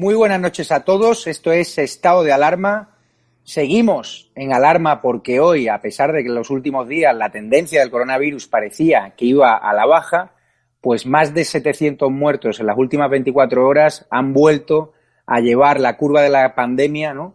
Muy buenas noches a todos. Esto es Estado de Alarma. Seguimos en alarma porque hoy, a pesar de que en los últimos días la tendencia del coronavirus parecía que iba a la baja, pues más de 700 muertos en las últimas 24 horas han vuelto a llevar la curva de la pandemia ¿no?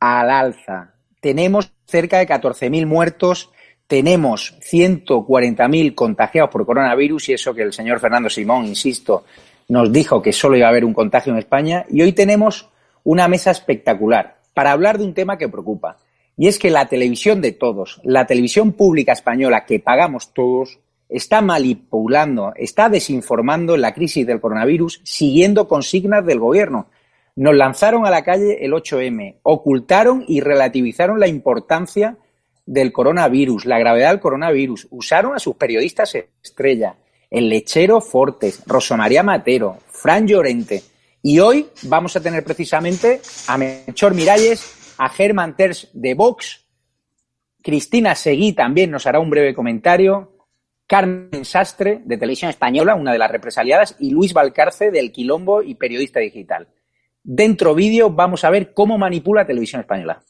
al alza. Tenemos cerca de 14.000 muertos, tenemos 140.000 contagiados por coronavirus y eso que el señor Fernando Simón, insisto, nos dijo que solo iba a haber un contagio en España y hoy tenemos una mesa espectacular para hablar de un tema que preocupa. Y es que la televisión de todos, la televisión pública española que pagamos todos, está manipulando, está desinformando la crisis del coronavirus siguiendo consignas del gobierno. Nos lanzaron a la calle el 8M, ocultaron y relativizaron la importancia del coronavirus, la gravedad del coronavirus, usaron a sus periodistas estrella, el lechero Fortes, Rosa María Matero, Fran Llorente. Y hoy vamos a tener precisamente a Melchor Miralles, a Germán Terz de Vox, Cristina Seguí también nos hará un breve comentario, Carmen Sastre de Televisión Española, una de las represaliadas, y Luis Valcarce del Quilombo y periodista digital. Dentro vídeo vamos a ver cómo manipula Televisión Española.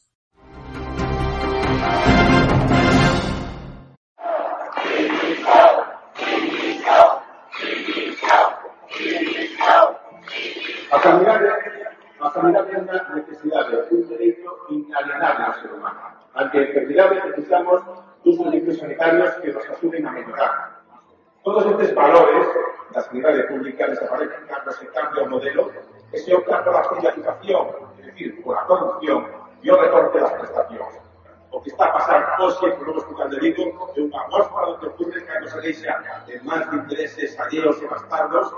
La sanidad, la sanidad es una necesidad, un derecho inalienable al ser humano. Ante enfermedades necesitamos unos servicios sanitarios que nos ayuden a mejorar. Todos estos valores, la sanidad pública desaparecen cambia el modelo que se opta por la privatización, es decir, por la corrupción y el recorte de las prestaciones. O que está pasando hoy, que lo escuchando digo, de una mostra donde ocurre no se deixa de más de intereses alleos y bastardos,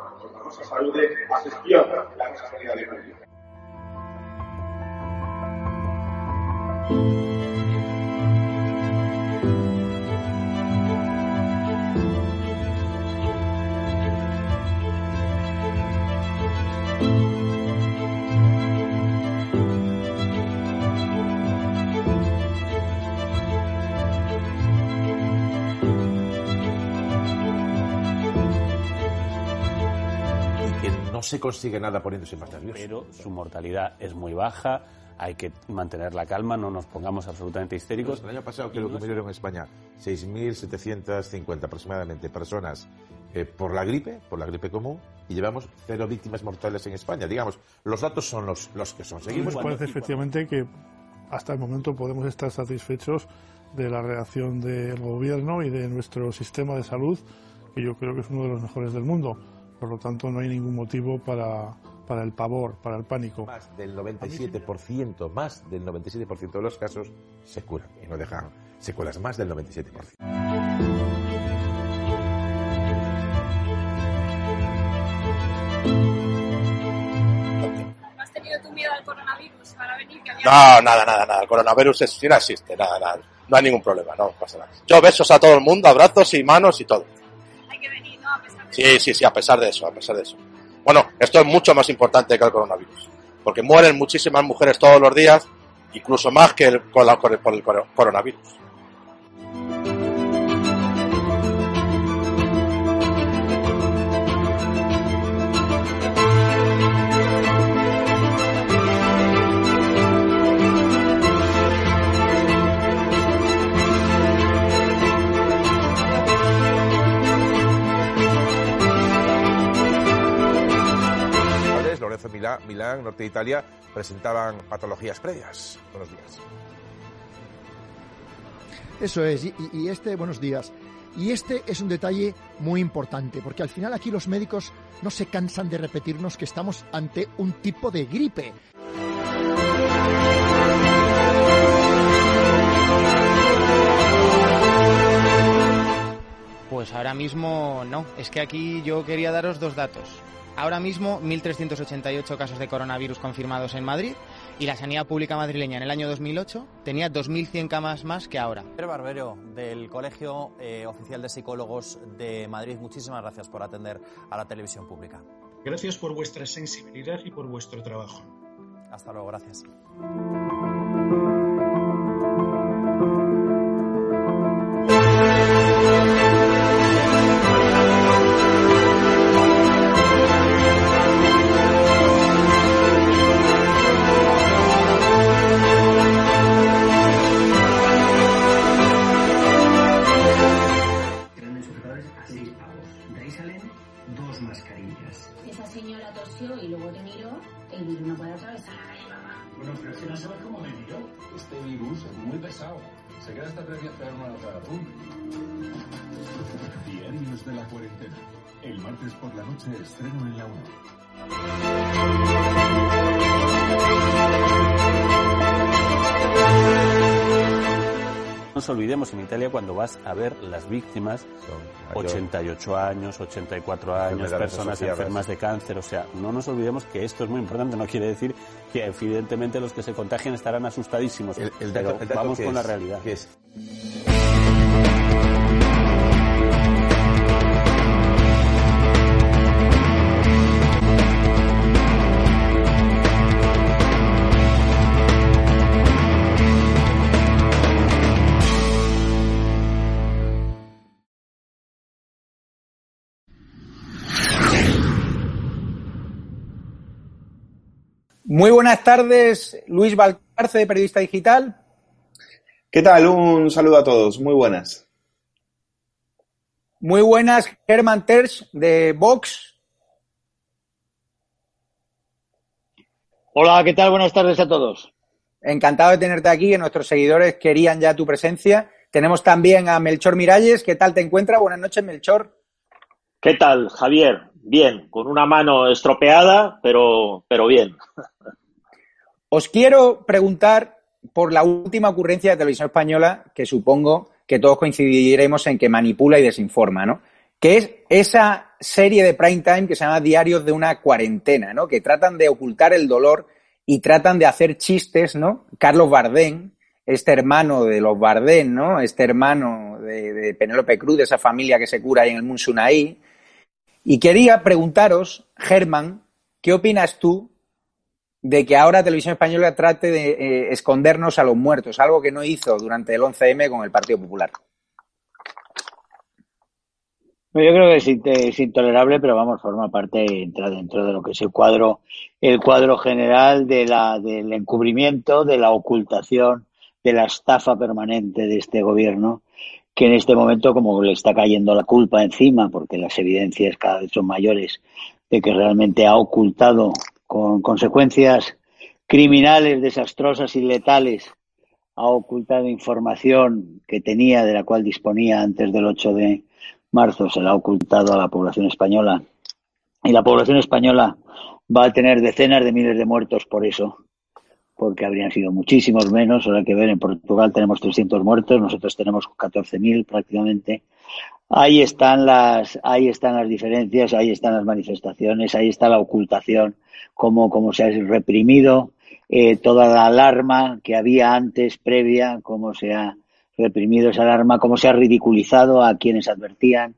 la nosa saúde as espiona la sanidade pública. Se consigue nada poniéndose más nervioso. pero su mortalidad es muy baja, hay que mantener la calma, no nos pongamos absolutamente histéricos. El año pasado creo que murieron en España 6.750 aproximadamente personas eh, por la gripe, por la gripe común, y llevamos cero víctimas mortales en España. Digamos, los datos son los, los que son. Seguimos Nos parece efectivamente que hasta el momento podemos estar satisfechos de la reacción del gobierno y de nuestro sistema de salud, que yo creo que es uno de los mejores del mundo. Por lo tanto, no hay ningún motivo para, para el pavor, para el pánico. más del 97%, más del 97% de los casos se curan y no dejan secuelas, más del 97%. ¿Has tenido tu miedo al coronavirus para venir? Que había... No, nada, nada, nada. El coronavirus es, sí no existe, nada, nada. No hay ningún problema, no pasa nada. Yo besos a todo el mundo, abrazos y manos y todo. Sí, sí, sí, a pesar de eso, a pesar de eso. Bueno, esto es mucho más importante que el coronavirus. Porque mueren muchísimas mujeres todos los días, incluso más que el, por el coro- coronavirus. Milán, norte de Italia, presentaban patologías previas. Buenos días. Eso es, y, y este, buenos días. Y este es un detalle muy importante, porque al final aquí los médicos no se cansan de repetirnos que estamos ante un tipo de gripe. Pues ahora mismo no. Es que aquí yo quería daros dos datos. Ahora mismo 1.388 casos de coronavirus confirmados en Madrid y la sanidad pública madrileña en el año 2008 tenía 2.100 camas más que ahora. Pedro Barbero, del Colegio eh, Oficial de Psicólogos de Madrid, muchísimas gracias por atender a la televisión pública. Gracias por vuestra sensibilidad y por vuestro trabajo. Hasta luego, gracias. Este virus es muy pesado. Se queda hasta tres días pegarme la. ¡Pum! Diarios de la cuarentena. El martes por la noche estreno en la 1. Nos olvidemos en Italia cuando vas a ver las víctimas, 88 años, 84 años, personas enfermas de cáncer, o sea, no nos olvidemos que esto es muy importante, no quiere decir que evidentemente los que se contagien estarán asustadísimos, el, pero vamos con la realidad. Muy buenas tardes, Luis Valcarce, periodista digital. ¿Qué tal? Un saludo a todos. Muy buenas. Muy buenas, Germán Tersch, de Vox. Hola, ¿qué tal? Buenas tardes a todos. Encantado de tenerte aquí, que nuestros seguidores querían ya tu presencia. Tenemos también a Melchor Miralles. ¿Qué tal te encuentras? Buenas noches, Melchor. ¿Qué tal, Javier? Bien, con una mano estropeada, pero, pero bien. Os quiero preguntar por la última ocurrencia de Televisión Española, que supongo que todos coincidiremos en que manipula y desinforma, ¿no? Que es esa serie de prime time que se llama Diarios de una cuarentena, ¿no? Que tratan de ocultar el dolor y tratan de hacer chistes, ¿no? Carlos Bardén, este hermano de los Bardén, ¿no? Este hermano de, de Penélope Cruz, de esa familia que se cura ahí en el Munsunaí. Y quería preguntaros, Germán, ¿qué opinas tú de que ahora Televisión Española trate de eh, escondernos a los muertos, algo que no hizo durante el 11M con el Partido Popular. Yo creo que es, intolerable, pero vamos, forma parte, entra dentro de lo que es el cuadro, el cuadro general de la, del encubrimiento, de la ocultación, de la estafa permanente de este gobierno, que en este momento, como le está cayendo la culpa encima, porque las evidencias cada vez son mayores, de que realmente ha ocultado con consecuencias criminales, desastrosas y letales, ha ocultado información que tenía, de la cual disponía antes del 8 de marzo, se la ha ocultado a la población española. Y la población española va a tener decenas de miles de muertos por eso, porque habrían sido muchísimos menos. Ahora que ver, en Portugal tenemos 300 muertos, nosotros tenemos 14.000 prácticamente. Ahí están las, ahí están las diferencias, ahí están las manifestaciones, ahí está la ocultación cómo, se ha reprimido eh, toda la alarma que había antes, previa, cómo se ha reprimido esa alarma, cómo se ha ridiculizado a quienes advertían,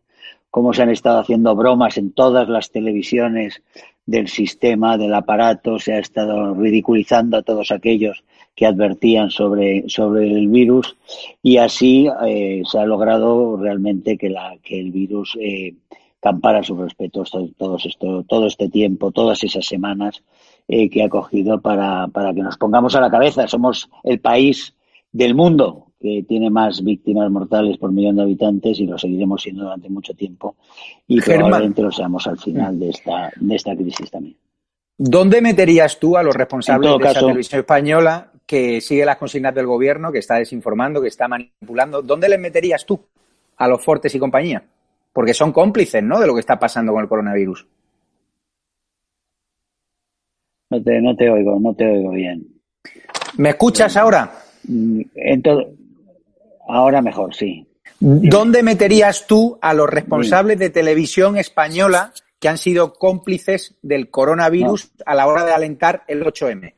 cómo se han estado haciendo bromas en todas las televisiones del sistema, del aparato, se ha estado ridiculizando a todos aquellos que advertían sobre, sobre el virus y así eh, se ha logrado realmente que, la, que el virus eh, campara su respeto todo, esto, todo este tiempo, todas esas semanas eh, que ha cogido para, para que nos pongamos a la cabeza. Somos el país del mundo que tiene más víctimas mortales por millón de habitantes y lo seguiremos siendo durante mucho tiempo y probablemente lo seamos al final de esta, de esta crisis también. ¿Dónde meterías tú a los responsables de esa televisión española que sigue las consignas del gobierno, que está desinformando, que está manipulando? ¿Dónde les meterías tú a los Fortes y compañía? porque son cómplices, ¿no? De lo que está pasando con el coronavirus. No te, no te oigo, no te oigo bien. ¿Me escuchas ahora? Mm, Entonces, ahora mejor, sí. ¿Dónde meterías tú a los responsables de televisión española que han sido cómplices del coronavirus a la hora de alentar el 8M?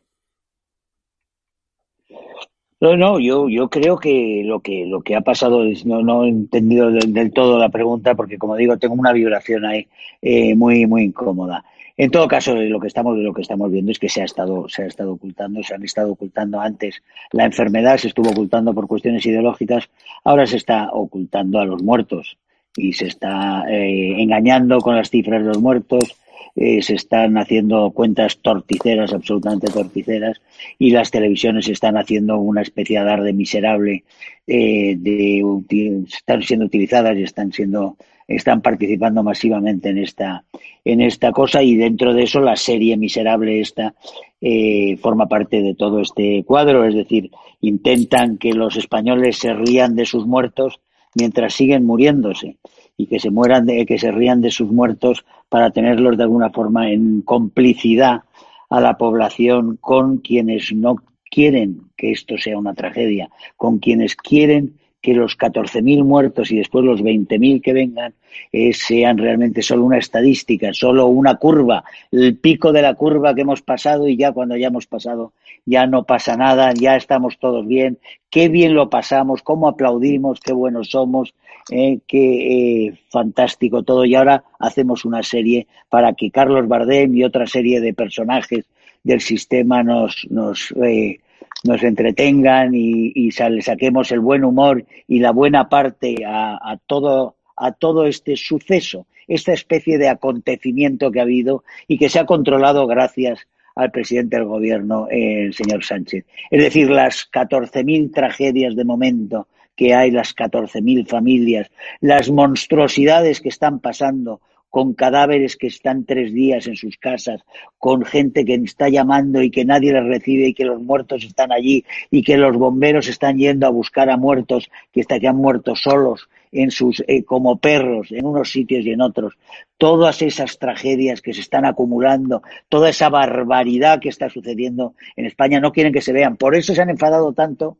No, no, yo, yo creo que lo que lo que ha pasado es no, no he entendido del, todo la pregunta porque como digo tengo una vibración ahí eh, muy muy incómoda. En todo caso, lo que estamos lo que estamos viendo es que se ha estado se ha estado ocultando, se han estado ocultando antes la enfermedad, se estuvo ocultando por cuestiones ideológicas, ahora se está ocultando a los muertos y se está eh, engañando con las cifras de los muertos, eh, se están haciendo cuentas torticeras, absolutamente torticeras, y las televisiones están haciendo una especie de alarde miserable, eh, de, están siendo utilizadas y están siendo están participando masivamente en esta en esta cosa y dentro de eso la serie miserable esta eh, forma parte de todo este cuadro. Es decir intentan que los españoles se rían de sus muertos mientras siguen muriéndose y que se mueran de, que se rían de sus muertos para tenerlos de alguna forma en complicidad a la población con quienes no quieren que esto sea una tragedia, con quienes quieren que los 14.000 muertos y después los 20.000 que vengan eh, sean realmente solo una estadística, solo una curva, el pico de la curva que hemos pasado y ya cuando hayamos pasado ya no pasa nada, ya estamos todos bien, qué bien lo pasamos, cómo aplaudimos, qué buenos somos, eh, qué eh, fantástico todo. Y ahora hacemos una serie para que Carlos Bardem y otra serie de personajes del sistema nos, nos, eh, nos entretengan y, y saquemos el buen humor y la buena parte a, todo, a todo este suceso, esta especie de acontecimiento que ha habido y que se ha controlado gracias al presidente del gobierno, el señor Sánchez. Es decir, las 14.000 tragedias de momento que hay, las 14.000 familias, las monstruosidades que están pasando con cadáveres que están tres días en sus casas, con gente que está llamando y que nadie les recibe y que los muertos están allí y que los bomberos están yendo a buscar a muertos que, hasta que han muerto solos en sus eh, como perros en unos sitios y en otros. Todas esas tragedias que se están acumulando toda esa barbaridad que está sucediendo en España no quieren que se vean. Por eso se han enfadado tanto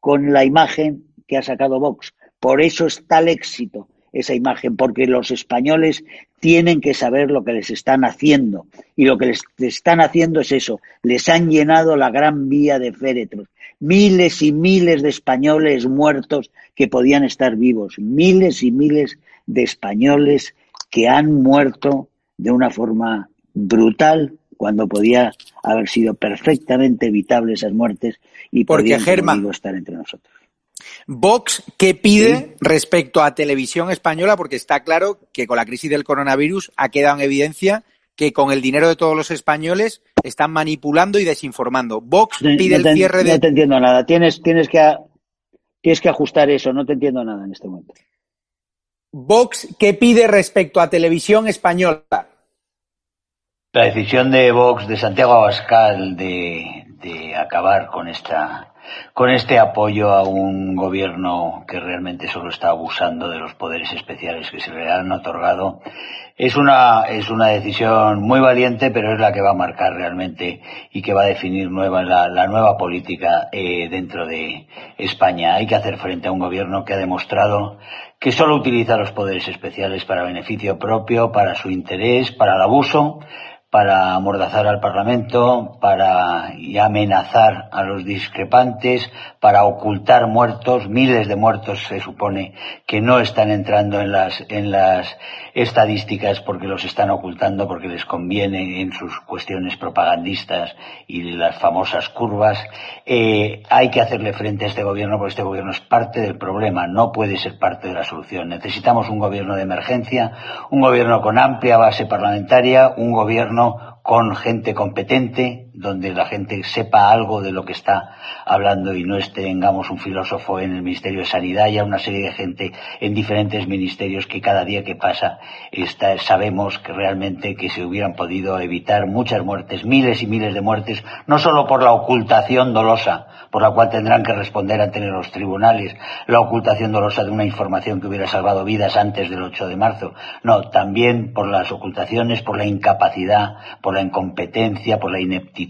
con la imagen que ha sacado Vox. Por eso es tal éxito esa imagen, porque los españoles tienen que saber lo que les están haciendo. Y lo que les están haciendo es eso, les han llenado la gran vía de féretros. Miles y miles de españoles muertos que podían estar vivos, miles y miles de españoles que han muerto de una forma brutal cuando podía haber sido perfectamente evitable esas muertes y porque podían estar entre nosotros. Vox, ¿qué pide respecto a televisión española? Porque está claro que con la crisis del coronavirus ha quedado en evidencia que con el dinero de todos los españoles están manipulando y desinformando. Vox pide el cierre de. No te entiendo nada. Tienes, tienes, que, tienes que ajustar eso. No te entiendo nada en este momento. Vox, ¿qué pide respecto a televisión española? La decisión de Vox, de Santiago Abascal, de, de acabar con esta con este apoyo a un gobierno que realmente solo está abusando de los poderes especiales que se le han otorgado. Es una, es una decisión muy valiente, pero es la que va a marcar realmente y que va a definir nueva, la, la nueva política eh, dentro de España. Hay que hacer frente a un gobierno que ha demostrado que solo utiliza los poderes especiales para beneficio propio, para su interés, para el abuso, para amordazar al Parlamento, para amenazar a los discrepantes, para ocultar muertos, miles de muertos se supone que no están entrando en las en las estadísticas porque los están ocultando porque les conviene en sus cuestiones propagandistas y las famosas curvas. Eh, hay que hacerle frente a este gobierno porque este gobierno es parte del problema, no puede ser parte de la solución. Necesitamos un gobierno de emergencia, un gobierno con amplia base parlamentaria, un gobierno con gente competente, donde la gente sepa algo de lo que está hablando y no tengamos un filósofo en el Ministerio de Sanidad y a una serie de gente en diferentes ministerios que cada día que pasa está, sabemos que realmente que se hubieran podido evitar muchas muertes, miles y miles de muertes, no solo por la ocultación dolosa, por la cual tendrán que responder ante los tribunales, la ocultación dolosa de una información que hubiera salvado vidas antes del 8 de marzo, no, también por las ocultaciones, por la incapacidad, por la incompetencia, por la ineptitud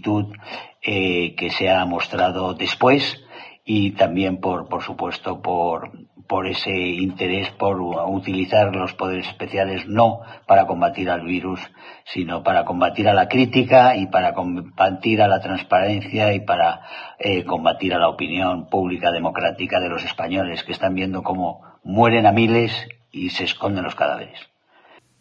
eh, que se ha mostrado después y también por, por supuesto, por, por ese interés por utilizar los poderes especiales no para combatir al virus, sino para combatir a la crítica y para combatir a la transparencia y para eh, combatir a la opinión pública democrática de los españoles que están viendo cómo mueren a miles y se esconden los cadáveres.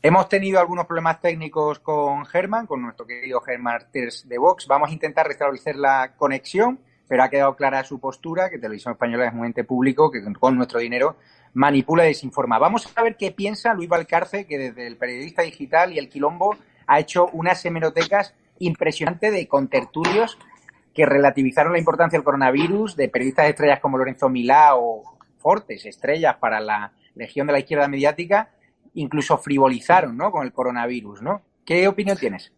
Hemos tenido algunos problemas técnicos con Germán, con nuestro querido Germán de Vox. Vamos a intentar restablecer la conexión pero ha quedado clara su postura, que Televisión Española es un ente público que con nuestro dinero manipula y desinforma. Vamos a ver qué piensa Luis Valcarce, que desde el periodista digital y el quilombo ha hecho unas hemerotecas impresionantes de contertulios que relativizaron la importancia del coronavirus, de periodistas estrellas como Lorenzo Milá o Fortes, estrellas para la legión de la izquierda mediática, incluso frivolizaron ¿no? con el coronavirus. ¿no? ¿Qué opinión tienes?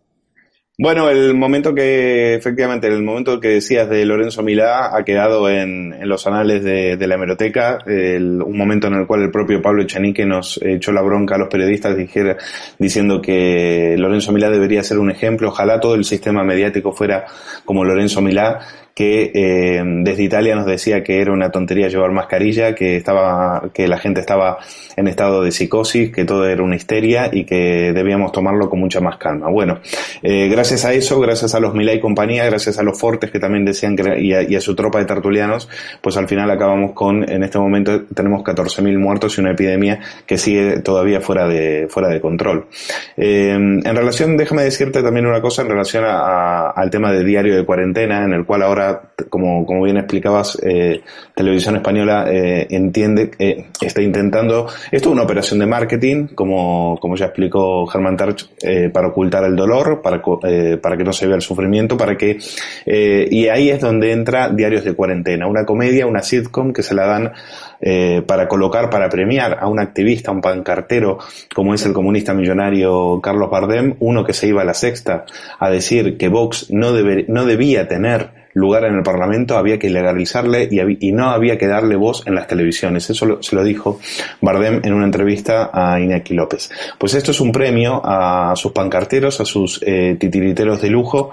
Bueno, el momento que, efectivamente, el momento que decías de Lorenzo Milá ha quedado en, los anales de, la hemeroteca, un momento en el cual el propio Pablo Echenique nos echó la bronca a los periodistas dijera, diciendo que Lorenzo Milá debería ser un ejemplo, ojalá todo el sistema mediático fuera como Lorenzo Milá, que eh, desde Italia nos decía que era una tontería llevar mascarilla, que estaba, que la gente estaba en estado de psicosis, que todo era una histeria y que debíamos tomarlo con mucha más calma. Bueno, eh, gracias a eso, gracias a los Milay y compañía, gracias a los Fortes que también decían que, y, a, su tropa de tertulianos, pues al final acabamos con, en este momento tenemos 14.000 muertos y una epidemia que sigue todavía fuera de, fuera de control. Eh, en relación, déjame decirte también una cosa en relación al tema de diario de cuarentena, en el cual ahora como, como bien explicabas, eh, Televisión Española eh, entiende, eh, está intentando, esto es una operación de marketing, como, como ya explicó Germán Tarch, para ocultar el dolor, para, para que no se vea el sufrimiento, para que, y ahí es donde entra Diarios de Cuarentena, una comedia, una sitcom que se la dan para colocar, para premiar a un activista, un pancartero, como es el comunista millonario Carlos Bardem, uno que se iba a la sexta a decir que Vox no, debe, no debía tener lugar en el Parlamento, había que ilegalizarle y, no había que darle voz en las televisiones. Eso se lo dijo Bardem en una entrevista a Iñaki López. Pues esto es un premio a sus pancarteros, a sus eh, titiriteros de lujo,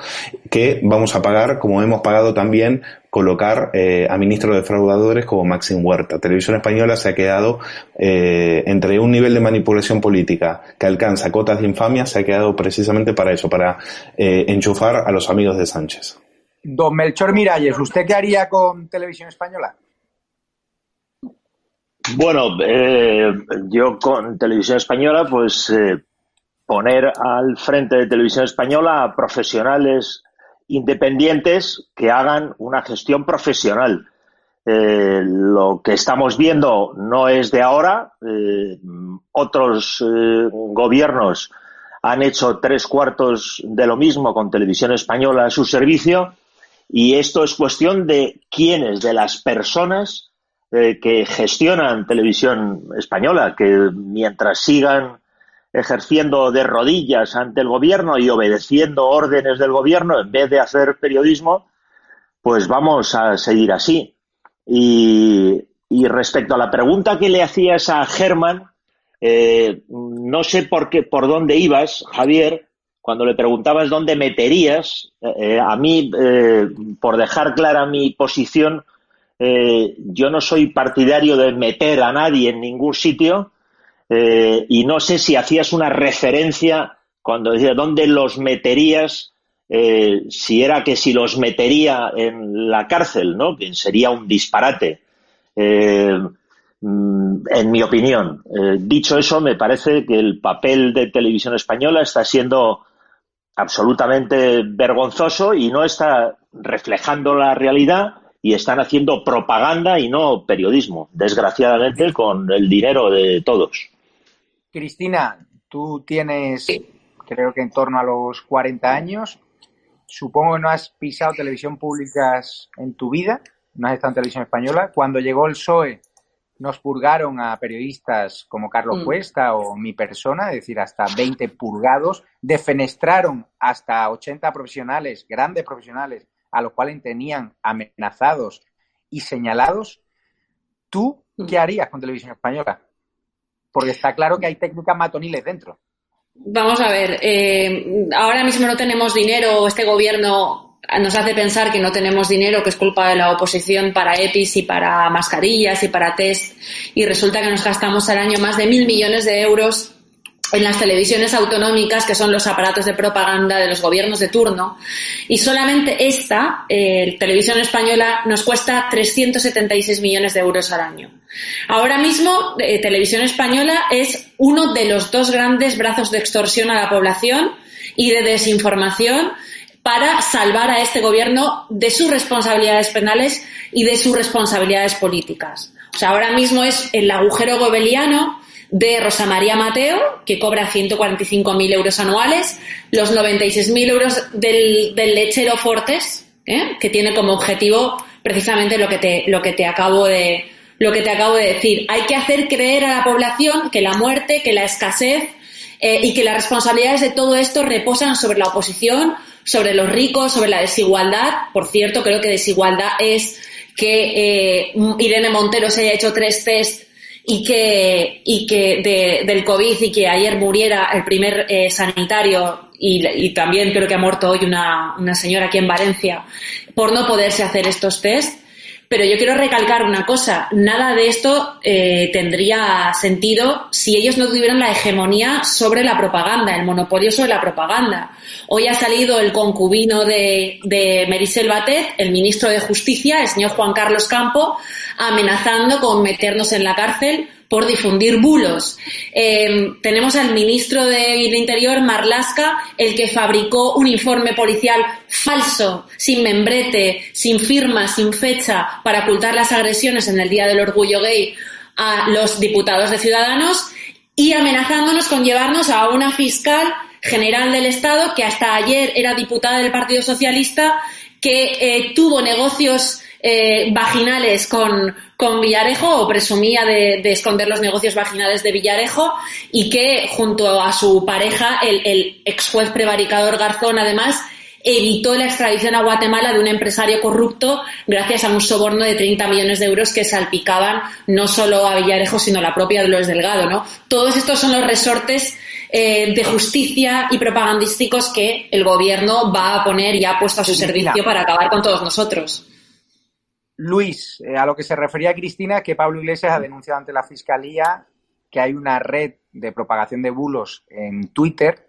que vamos a pagar, como hemos pagado también colocar eh, a ministros defraudadores como Maxim Huerta. Televisión Española se ha quedado eh, entre un nivel de manipulación política que alcanza cotas de infamia, se ha quedado precisamente para eso, para eh, enchufar a los amigos de Sánchez. Don Melchor Miralles, ¿usted qué haría con Televisión Española? Bueno, eh, yo con Televisión Española, pues eh, poner al frente de Televisión Española a profesionales independientes que hagan una gestión profesional. Eh, lo que estamos viendo no es de ahora. otros gobiernos han hecho tres cuartos de lo mismo con Televisión Española a su servicio y esto es cuestión de quiénes, de las personas eh, que gestionan televisión española, que mientras sigan ejerciendo de rodillas ante el gobierno y obedeciendo órdenes del gobierno en vez de hacer periodismo, pues vamos a seguir así. Y, respecto a la pregunta que le hacías a Germán, eh, no sé por qué, por dónde ibas, Javier, cuando le preguntabas dónde meterías, eh, eh, a mí, eh, por dejar clara mi posición, yo no soy partidario de meter a nadie en ningún sitio y no sé si hacías una referencia cuando decía dónde los meterías, si era que si los metería en la cárcel, ¿no? Que sería un disparate. Mm, en mi opinión. dicho eso, me parece que el papel de televisión española está siendo absolutamente vergonzoso y no está reflejando la realidad y están haciendo propaganda y no periodismo, desgraciadamente con el dinero de todos. Cristina, tú tienes, creo que en torno a los 40 años, supongo que no has pisado televisión pública en tu vida, no has estado en televisión española. Cuando llegó el PSOE, nos purgaron a periodistas como Carlos mm. Cuesta o mi persona, es decir, hasta 20 purgados, defenestraron hasta 80 profesionales, grandes profesionales, a los cuales tenían amenazados y señalados. ¿Tú mm. qué harías con Televisión Española? Porque está claro que hay técnicas matoniles dentro. Vamos a ver, eh, ahora mismo no tenemos dinero, este gobierno nos hace pensar que no tenemos dinero, que es culpa de la oposición para EPIs y para mascarillas y para test, y resulta que nos gastamos al año más de mil millones de euros en las televisiones autonómicas, que son los aparatos de propaganda de los gobiernos de turno, y solamente esta, eh, Televisión Española, nos cuesta 376 millones de euros al año. Ahora mismo, eh, Televisión Española es uno de los dos grandes brazos de extorsión a la población y de desinformación para salvar a este gobierno de sus responsabilidades penales y de sus responsabilidades políticas. O sea, ahora mismo es el agujero gobeliano de Rosa María Mateo, que cobra 145.000 euros anuales, los 96.000 euros del, lechero Fortes, ¿eh? que tiene como objetivo precisamente lo que te, lo que te acabo de, lo que te acabo de decir. Hay que hacer creer a la población que la muerte, que la escasez eh, y que las responsabilidades de todo esto reposan sobre la oposición, sobre los ricos, sobre la desigualdad. Por cierto, creo que desigualdad es que eh, Irene Montero se haya hecho tres test y que, y que de, del COVID y que ayer muriera el primer eh, sanitario y, también creo que ha muerto hoy una, una señora aquí en Valencia por no poderse hacer estos test. Pero yo quiero recalcar una cosa, nada de esto eh, tendría sentido si ellos no tuvieran la hegemonía sobre la propaganda, el monopolio sobre la propaganda. Hoy ha salido el concubino de, de Batet, el ministro de Justicia, el señor Juan Carlos Campo, amenazando con meternos en la cárcel por difundir bulos. Eh, tenemos al ministro del Interior, Marlasca, el que fabricó un informe policial falso, sin membrete, sin firma, sin fecha, para ocultar las agresiones en el Día del Orgullo Gay a los diputados de Ciudadanos y amenazándonos con llevarnos a una fiscal general del Estado que hasta ayer era diputada del Partido Socialista que eh, tuvo negocios eh, vaginales con, Villarejo o presumía de, de, esconder los negocios vaginales de Villarejo y que junto a su pareja, el, el ex juez prevaricador Garzón, además, evitó la extradición a Guatemala de un empresario corrupto gracias a un soborno de 30 millones de euros que salpicaban no solo a Villarejo, sino a la propia Dolores Delgado, ¿no? Todos estos son los resortes eh, de justicia y propagandísticos que el gobierno va a poner y ha puesto a su servicio para acabar con todos nosotros. Luis, eh, a lo que se refería Cristina, que Pablo Iglesias ha denunciado ante la Fiscalía que hay una red de propagación de bulos en Twitter,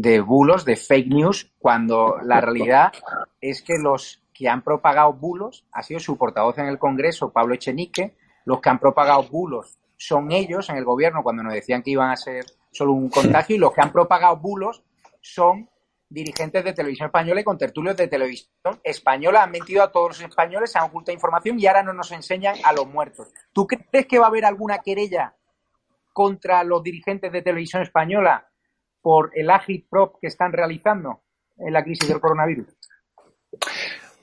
de bulos, de fake news, cuando la realidad es que los que han propagado bulos ha sido su portavoz en el Congreso, Pablo Echenique, los que han propagado bulos son ellos en el gobierno cuando nos decían que iban a ser solo un contagio y los que han propagado bulos son dirigentes de televisión española y con tertulios de televisión española. Han mentido a todos los españoles, han ocultado información y ahora no nos enseñan a los muertos. ¿Tú crees que va a haber alguna querella contra los dirigentes de televisión española por el agitprop que están realizando en la crisis del coronavirus?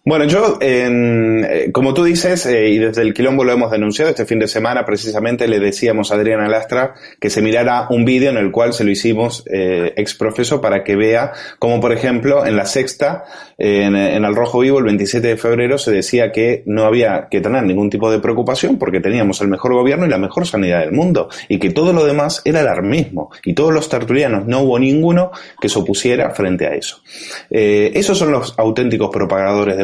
Bueno, yo, eh, como tú dices, eh, y desde el Quilombo lo hemos denunciado, este fin de semana precisamente le decíamos a Adriana Lastra que se mirara un vídeo en el cual se lo hicimos eh, ex profeso para que vea como, por ejemplo, en la sexta, en, en el Rojo Vivo, el 27 de febrero, se decía que no había que tener ningún tipo de preocupación porque teníamos el mejor gobierno y la mejor sanidad del mundo y que todo lo demás era alarmismo y todos los tertulianos, no hubo ninguno que se opusiera frente a eso. esos son los auténticos propagadores de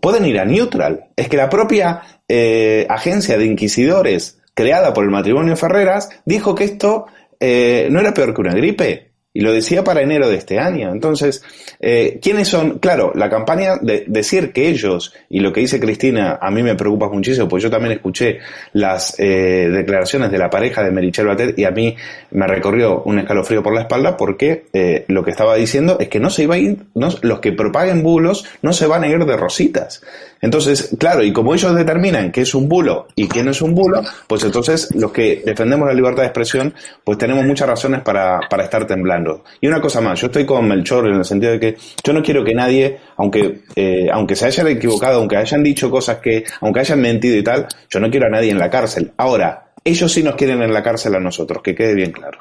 pueden ir a neutral. Es que la propia eh, agencia de inquisidores creada por el matrimonio Ferreras dijo que esto eh, no era peor que una gripe. Y lo decía para enero de este año. Entonces, eh, ¿quiénes son? Claro, la campaña de decir que ellos, y lo que dice Cristina, a mí me preocupa muchísimo, pues yo también escuché las eh, declaraciones de la pareja de Merichel Batet y a mí me recorrió un escalofrío por la espalda porque eh, lo que estaba diciendo es que no se iba a ir, los que propaguen bulos no se van a ir de rositas. Entonces, claro, y como ellos determinan qué es un bulo y quién no es un bulo, pues entonces los que defendemos la libertad de expresión, pues tenemos muchas razones para, para estar temblando. Y una cosa más, yo estoy con Melchor en el sentido de que yo no quiero que nadie, aunque, eh, aunque se hayan equivocado, aunque hayan dicho cosas que, aunque hayan mentido y tal, yo no quiero a nadie en la cárcel. Ahora, ellos sí nos quieren en la cárcel a nosotros, que quede bien claro.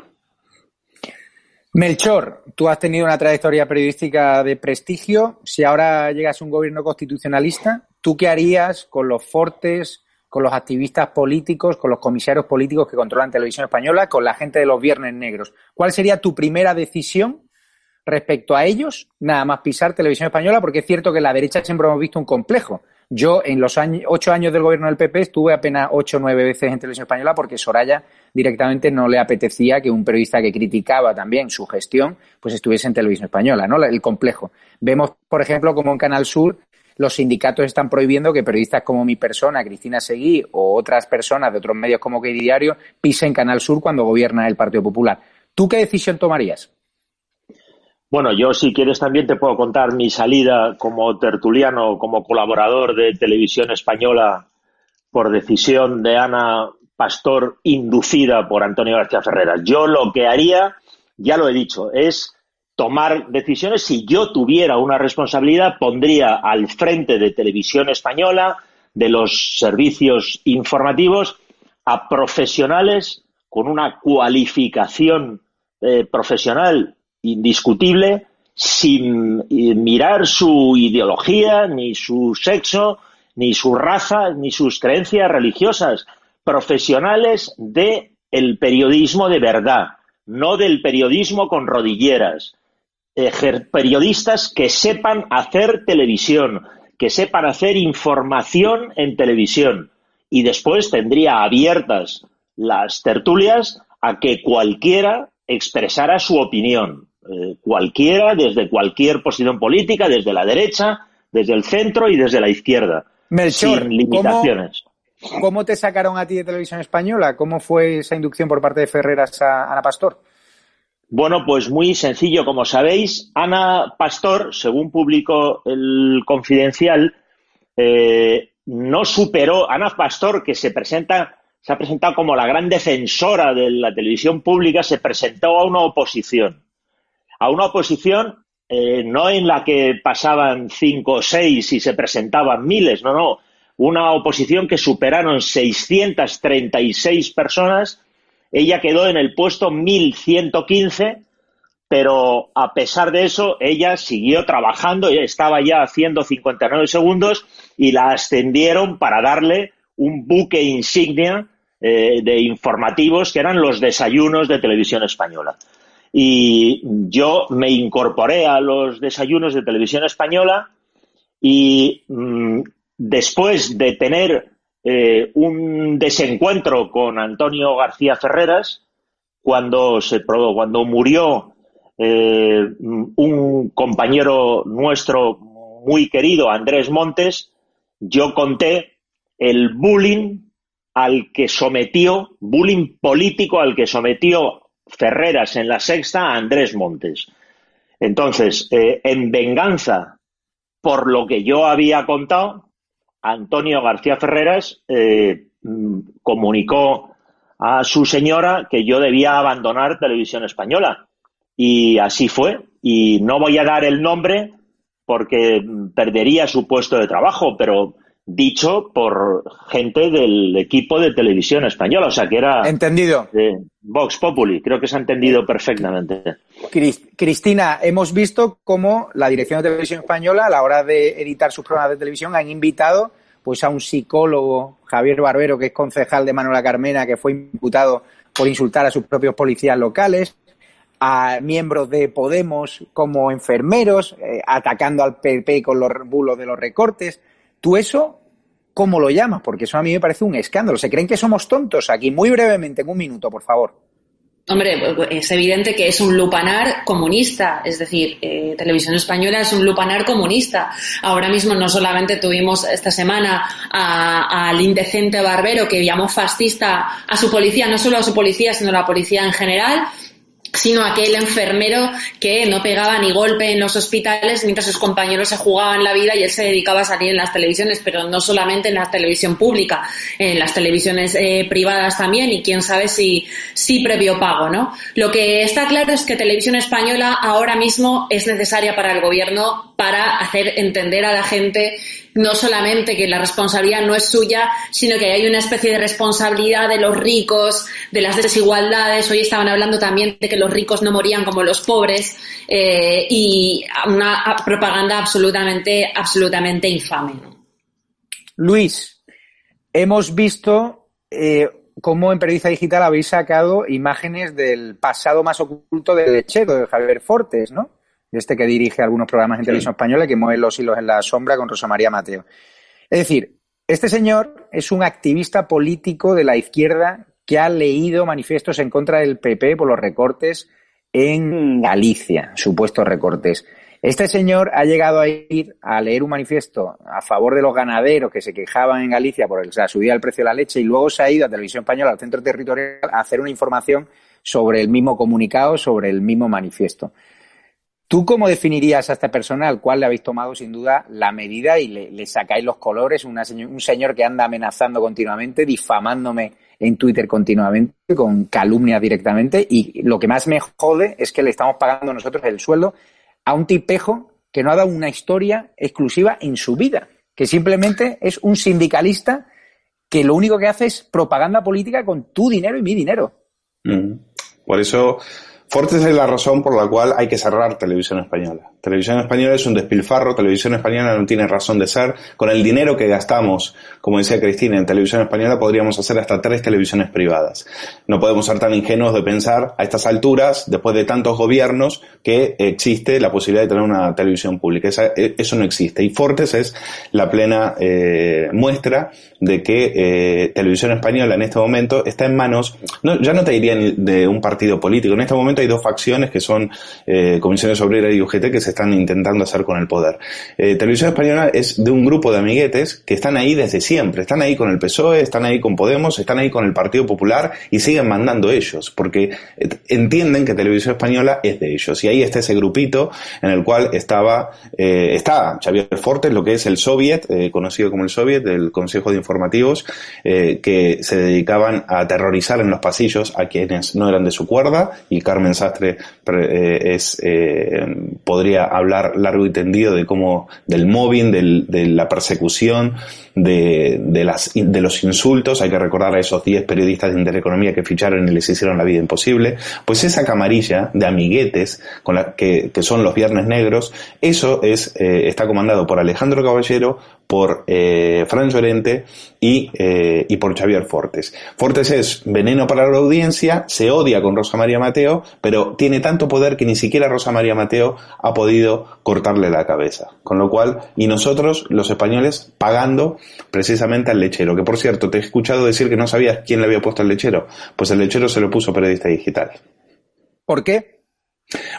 Melchor, tú has tenido una trayectoria periodística de prestigio. Si ahora llegas a un gobierno constitucionalista, ¿tú qué harías con los fortes, con los activistas políticos, con los comisarios políticos que controlan Televisión Española, con la gente de los Viernes Negros? ¿Cuál sería tu primera decisión respecto a ellos, nada más pisar televisión española, porque es cierto que en la derecha siempre hemos visto un complejo. Yo, en los ocho años del gobierno del PP, estuve apenas ocho o nueve veces en televisión española porque Soraya directamente no le apetecía que un periodista que criticaba también su gestión, pues estuviese en televisión española, ¿no? El complejo. Vemos, por ejemplo, como en Canal Sur los sindicatos están prohibiendo que periodistas como mi persona, Cristina Seguí, o otras personas de otros medios como que Diario pisen Canal Sur cuando gobierna el Partido Popular. ¿Tú qué decisión tomarías? Bueno, yo si quieres también te puedo contar mi salida como tertuliano, como colaborador de televisión española por decisión de Ana Pastor inducida por Antonio García Ferreras. Yo lo que haría, ya lo he dicho, es tomar decisiones. Si yo tuviera una responsabilidad, pondría al frente de televisión española, de los servicios informativos, a profesionales con una cualificación eh, profesional indiscutible sin mirar su ideología, ni su sexo, ni su raza, ni sus creencias religiosas. Profesionales de el periodismo de verdad, no del periodismo con rodilleras. Periodistas que sepan hacer televisión, que sepan hacer información en televisión. Y después tendría abiertas las tertulias a que cualquiera expresara su opinión. Eh, cualquiera, desde cualquier posición política, desde la derecha, desde el centro y desde la izquierda. sin limitaciones. ¿cómo, te sacaron a ti de televisión española? ¿Cómo fue esa inducción por parte de Ferreras a Ana Pastor? Bueno, pues muy sencillo. Como sabéis, Ana Pastor, según publicó el Confidencial, eh, no superó, Ana Pastor, que se presenta, se ha presentado como la gran defensora de la televisión pública, se presentó a una oposición a una oposición eh, no en la que pasaban cinco o seis y se presentaban miles, no, no, una oposición que superaron 636 personas, ella quedó en el puesto 1115, pero a pesar de eso, ella siguió trabajando, estaba ya haciendo 59 segundos y la ascendieron para darle un buque insignia eh, de informativos que eran los desayunos de televisión española. Y yo me incorporé a los desayunos de televisión española y mm, después de tener eh, un desencuentro con Antonio García Ferreras, cuando, se, cuando murió eh, un compañero nuestro muy querido, Andrés Montes, yo conté el bullying al que sometió, bullying político al que sometió Ferreras en la sexta a Andrés Montes. Entonces, eh, en venganza por lo que yo había contado, Antonio García Ferreras eh, mm, comunicó a su señora que yo debía abandonar Televisión Española. Y así fue. Y no voy a dar el nombre porque mm, perdería su puesto de trabajo, pero dicho por gente del equipo de televisión española, o sea que era... Entendido. Vox Populi, creo que se ha entendido perfectamente. Cristina, hemos visto cómo la Dirección de Televisión Española, a la hora de editar sus programas de televisión, han invitado pues a un psicólogo, Javier Barbero, que es concejal de Manuela Carmena, que fue imputado por insultar a sus propios policías locales, a miembros de Podemos como enfermeros, eh, atacando al PP con los bulos de los recortes. ¿Tú eso cómo lo llamas? Porque eso a mí me parece un escándalo. ¿Se creen que somos tontos aquí? Muy brevemente, en un minuto, por favor. Hombre, es evidente que es un lupanar comunista, es decir, eh, Televisión Española es un lupanar comunista. Ahora mismo no solamente tuvimos esta semana al indecente barbero que llamó fascista a su policía, no solo a su policía, sino a la policía en general, sino aquel enfermero que no pegaba ni golpe en los hospitales mientras sus compañeros se jugaban la vida y él se dedicaba a salir en las televisiones, pero no solamente en la televisión pública, en las televisiones eh, privadas también y quién sabe si, si previo pago, ¿no? Lo que está claro es que Televisión Española ahora mismo es necesaria para el gobierno para hacer entender a la gente no solamente que la responsabilidad no es suya, sino que hay una especie de responsabilidad de los ricos, de las desigualdades. Hoy estaban hablando también de que los ricos no morían como los pobres eh, y una propaganda absolutamente, absolutamente infame. Luis, hemos visto eh, cómo en Periodista Digital habéis sacado imágenes del pasado más oculto del lechero, de Javier Fortes, ¿no? Este que dirige algunos programas en televisión española que mueve los hilos en la sombra con Rosa María Mateo. Es decir, este señor es un activista político de la izquierda que ha leído manifiestos en contra del PP por los recortes en Galicia, supuestos recortes. Este señor ha llegado a ir a leer un manifiesto a favor de los ganaderos que se quejaban en Galicia por la subida del precio de la leche y luego se ha ido a Televisión Española, al centro territorial, a hacer una información sobre el mismo comunicado, sobre el mismo manifiesto. ¿Tú cómo definirías a esta persona al cual le habéis tomado sin duda la medida y le, sacáis los colores? un señor que anda amenazando continuamente, difamándome en Twitter continuamente, con calumnias directamente. Y lo que más me jode es que le estamos pagando nosotros el sueldo a un tipejo que no ha dado una historia exclusiva en su vida, que simplemente es un sindicalista que lo único que hace es propaganda política con tu dinero y mi dinero. Mm. Por eso Fortes es la razón por la cual hay que cerrar Televisión Española. Televisión Española es un despilfarro, Televisión Española no tiene razón de ser. Con el dinero que gastamos, como decía Cristina, en Televisión Española podríamos hacer hasta tres televisiones privadas. No podemos ser tan ingenuos de pensar a estas alturas, después de tantos gobiernos, que existe la posibilidad de tener una televisión pública. E, eso no existe. Y Fortes es la plena eh, muestra de que eh, Televisión Española en este momento está en manos, no, ya no te diría de un partido político, en este momento hay dos facciones que son eh, Comisiones Obreras y UGT que se están intentando hacer con el poder. Eh, Televisión Española es de un grupo de amiguetes que están ahí desde siempre, están ahí con el PSOE, están ahí con Podemos, están ahí con el Partido Popular y siguen mandando ellos, porque eh, entienden que Televisión Española es de ellos. Y ahí está ese grupito en el cual estaba, eh, está Xavier Fortes, lo que es el Soviet, conocido como el Soviet, del Consejo de Informativos, que se dedicaban a aterrorizar en los pasillos a quienes no eran de su cuerda y Carmen Sastre es, podría hablar largo y tendido de cómo, del mobbing, de la persecución, de, de, las, de los insultos. Hay que recordar a esos 10 periodistas de Intereconomía que ficharon y les hicieron la vida imposible. Pues esa camarilla de amiguetes con la que, que son los Viernes Negros, eso es, eh, está comandado por Alejandro Caballero, por eh, Fran Llorente y, eh, y por Xavier Fortes. Fortes es veneno para la audiencia, se odia con Rosa María Mateo, pero tiene tanto poder que ni siquiera Rosa María Mateo ha podido cortarle la cabeza. Con lo cual, y nosotros, los españoles, pagando precisamente al lechero, que por cierto, te he escuchado decir que no sabías quién le había puesto al lechero. Pues el lechero se lo puso periodista digital. ¿Por qué?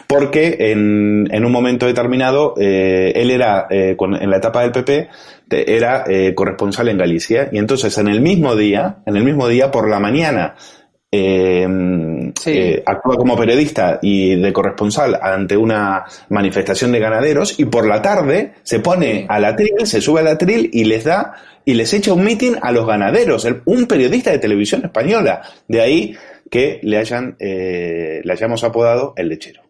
Porque en, en un momento determinado eh, él era, eh, en la etapa del PP, era eh, corresponsal en Galicia y entonces en el mismo día, en el mismo día por la mañana eh, eh, actúa como periodista y de corresponsal ante una manifestación de ganaderos y por la tarde se pone a la tril, se sube a la tril y les da y les echa un mitin a los ganaderos, un periodista de televisión española. De ahí que le hayan eh, le hayamos apodado el lechero.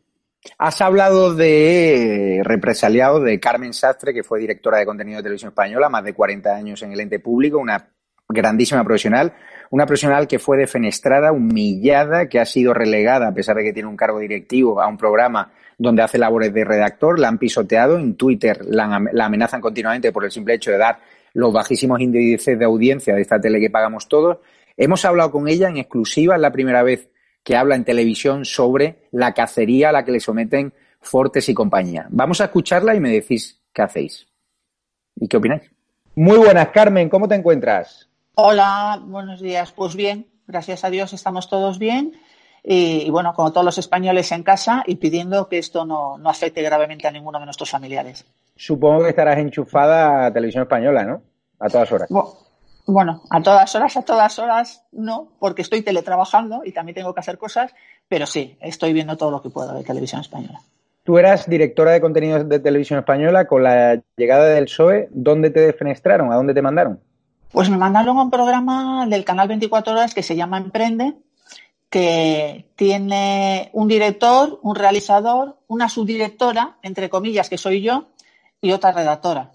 Has hablado de represaliado de Carmen Sastre, que fue directora de contenido de televisión española, más de 40 años en el ente público, una grandísima profesional una profesional que fue defenestrada, humillada, que ha sido relegada, a pesar de que tiene un cargo directivo, a un programa donde hace labores de redactor, la han pisoteado, en Twitter la, amenazan continuamente por el simple hecho de dar los bajísimos índices de audiencia de esta tele que pagamos todos. Hemos hablado con ella en exclusiva, es la primera vez que habla en televisión sobre la cacería a la que le someten Fortes y compañía. Vamos a escucharla y me decís qué hacéis y qué opináis. Muy buenas, Carmen, ¿cómo te encuentras? Hola, buenos días. Pues bien, gracias a Dios estamos todos bien. Y, bueno, como todos los españoles en casa y pidiendo que esto no, afecte gravemente a ninguno de nuestros familiares. Supongo que estarás enchufada a televisión española, ¿no? A todas horas. Bueno, a todas horas, a todas horas no, porque estoy teletrabajando y también tengo que hacer cosas, pero sí, estoy viendo todo lo que puedo de televisión española. Tú eras directora de contenidos de televisión española con la llegada del PSOE. ¿Dónde te defenestraron? ¿A dónde te mandaron? Pues me mandaron un programa del canal 24 horas que se llama Emprende, que tiene un director, un realizador, una subdirectora, entre comillas, que soy yo, y otra redactora.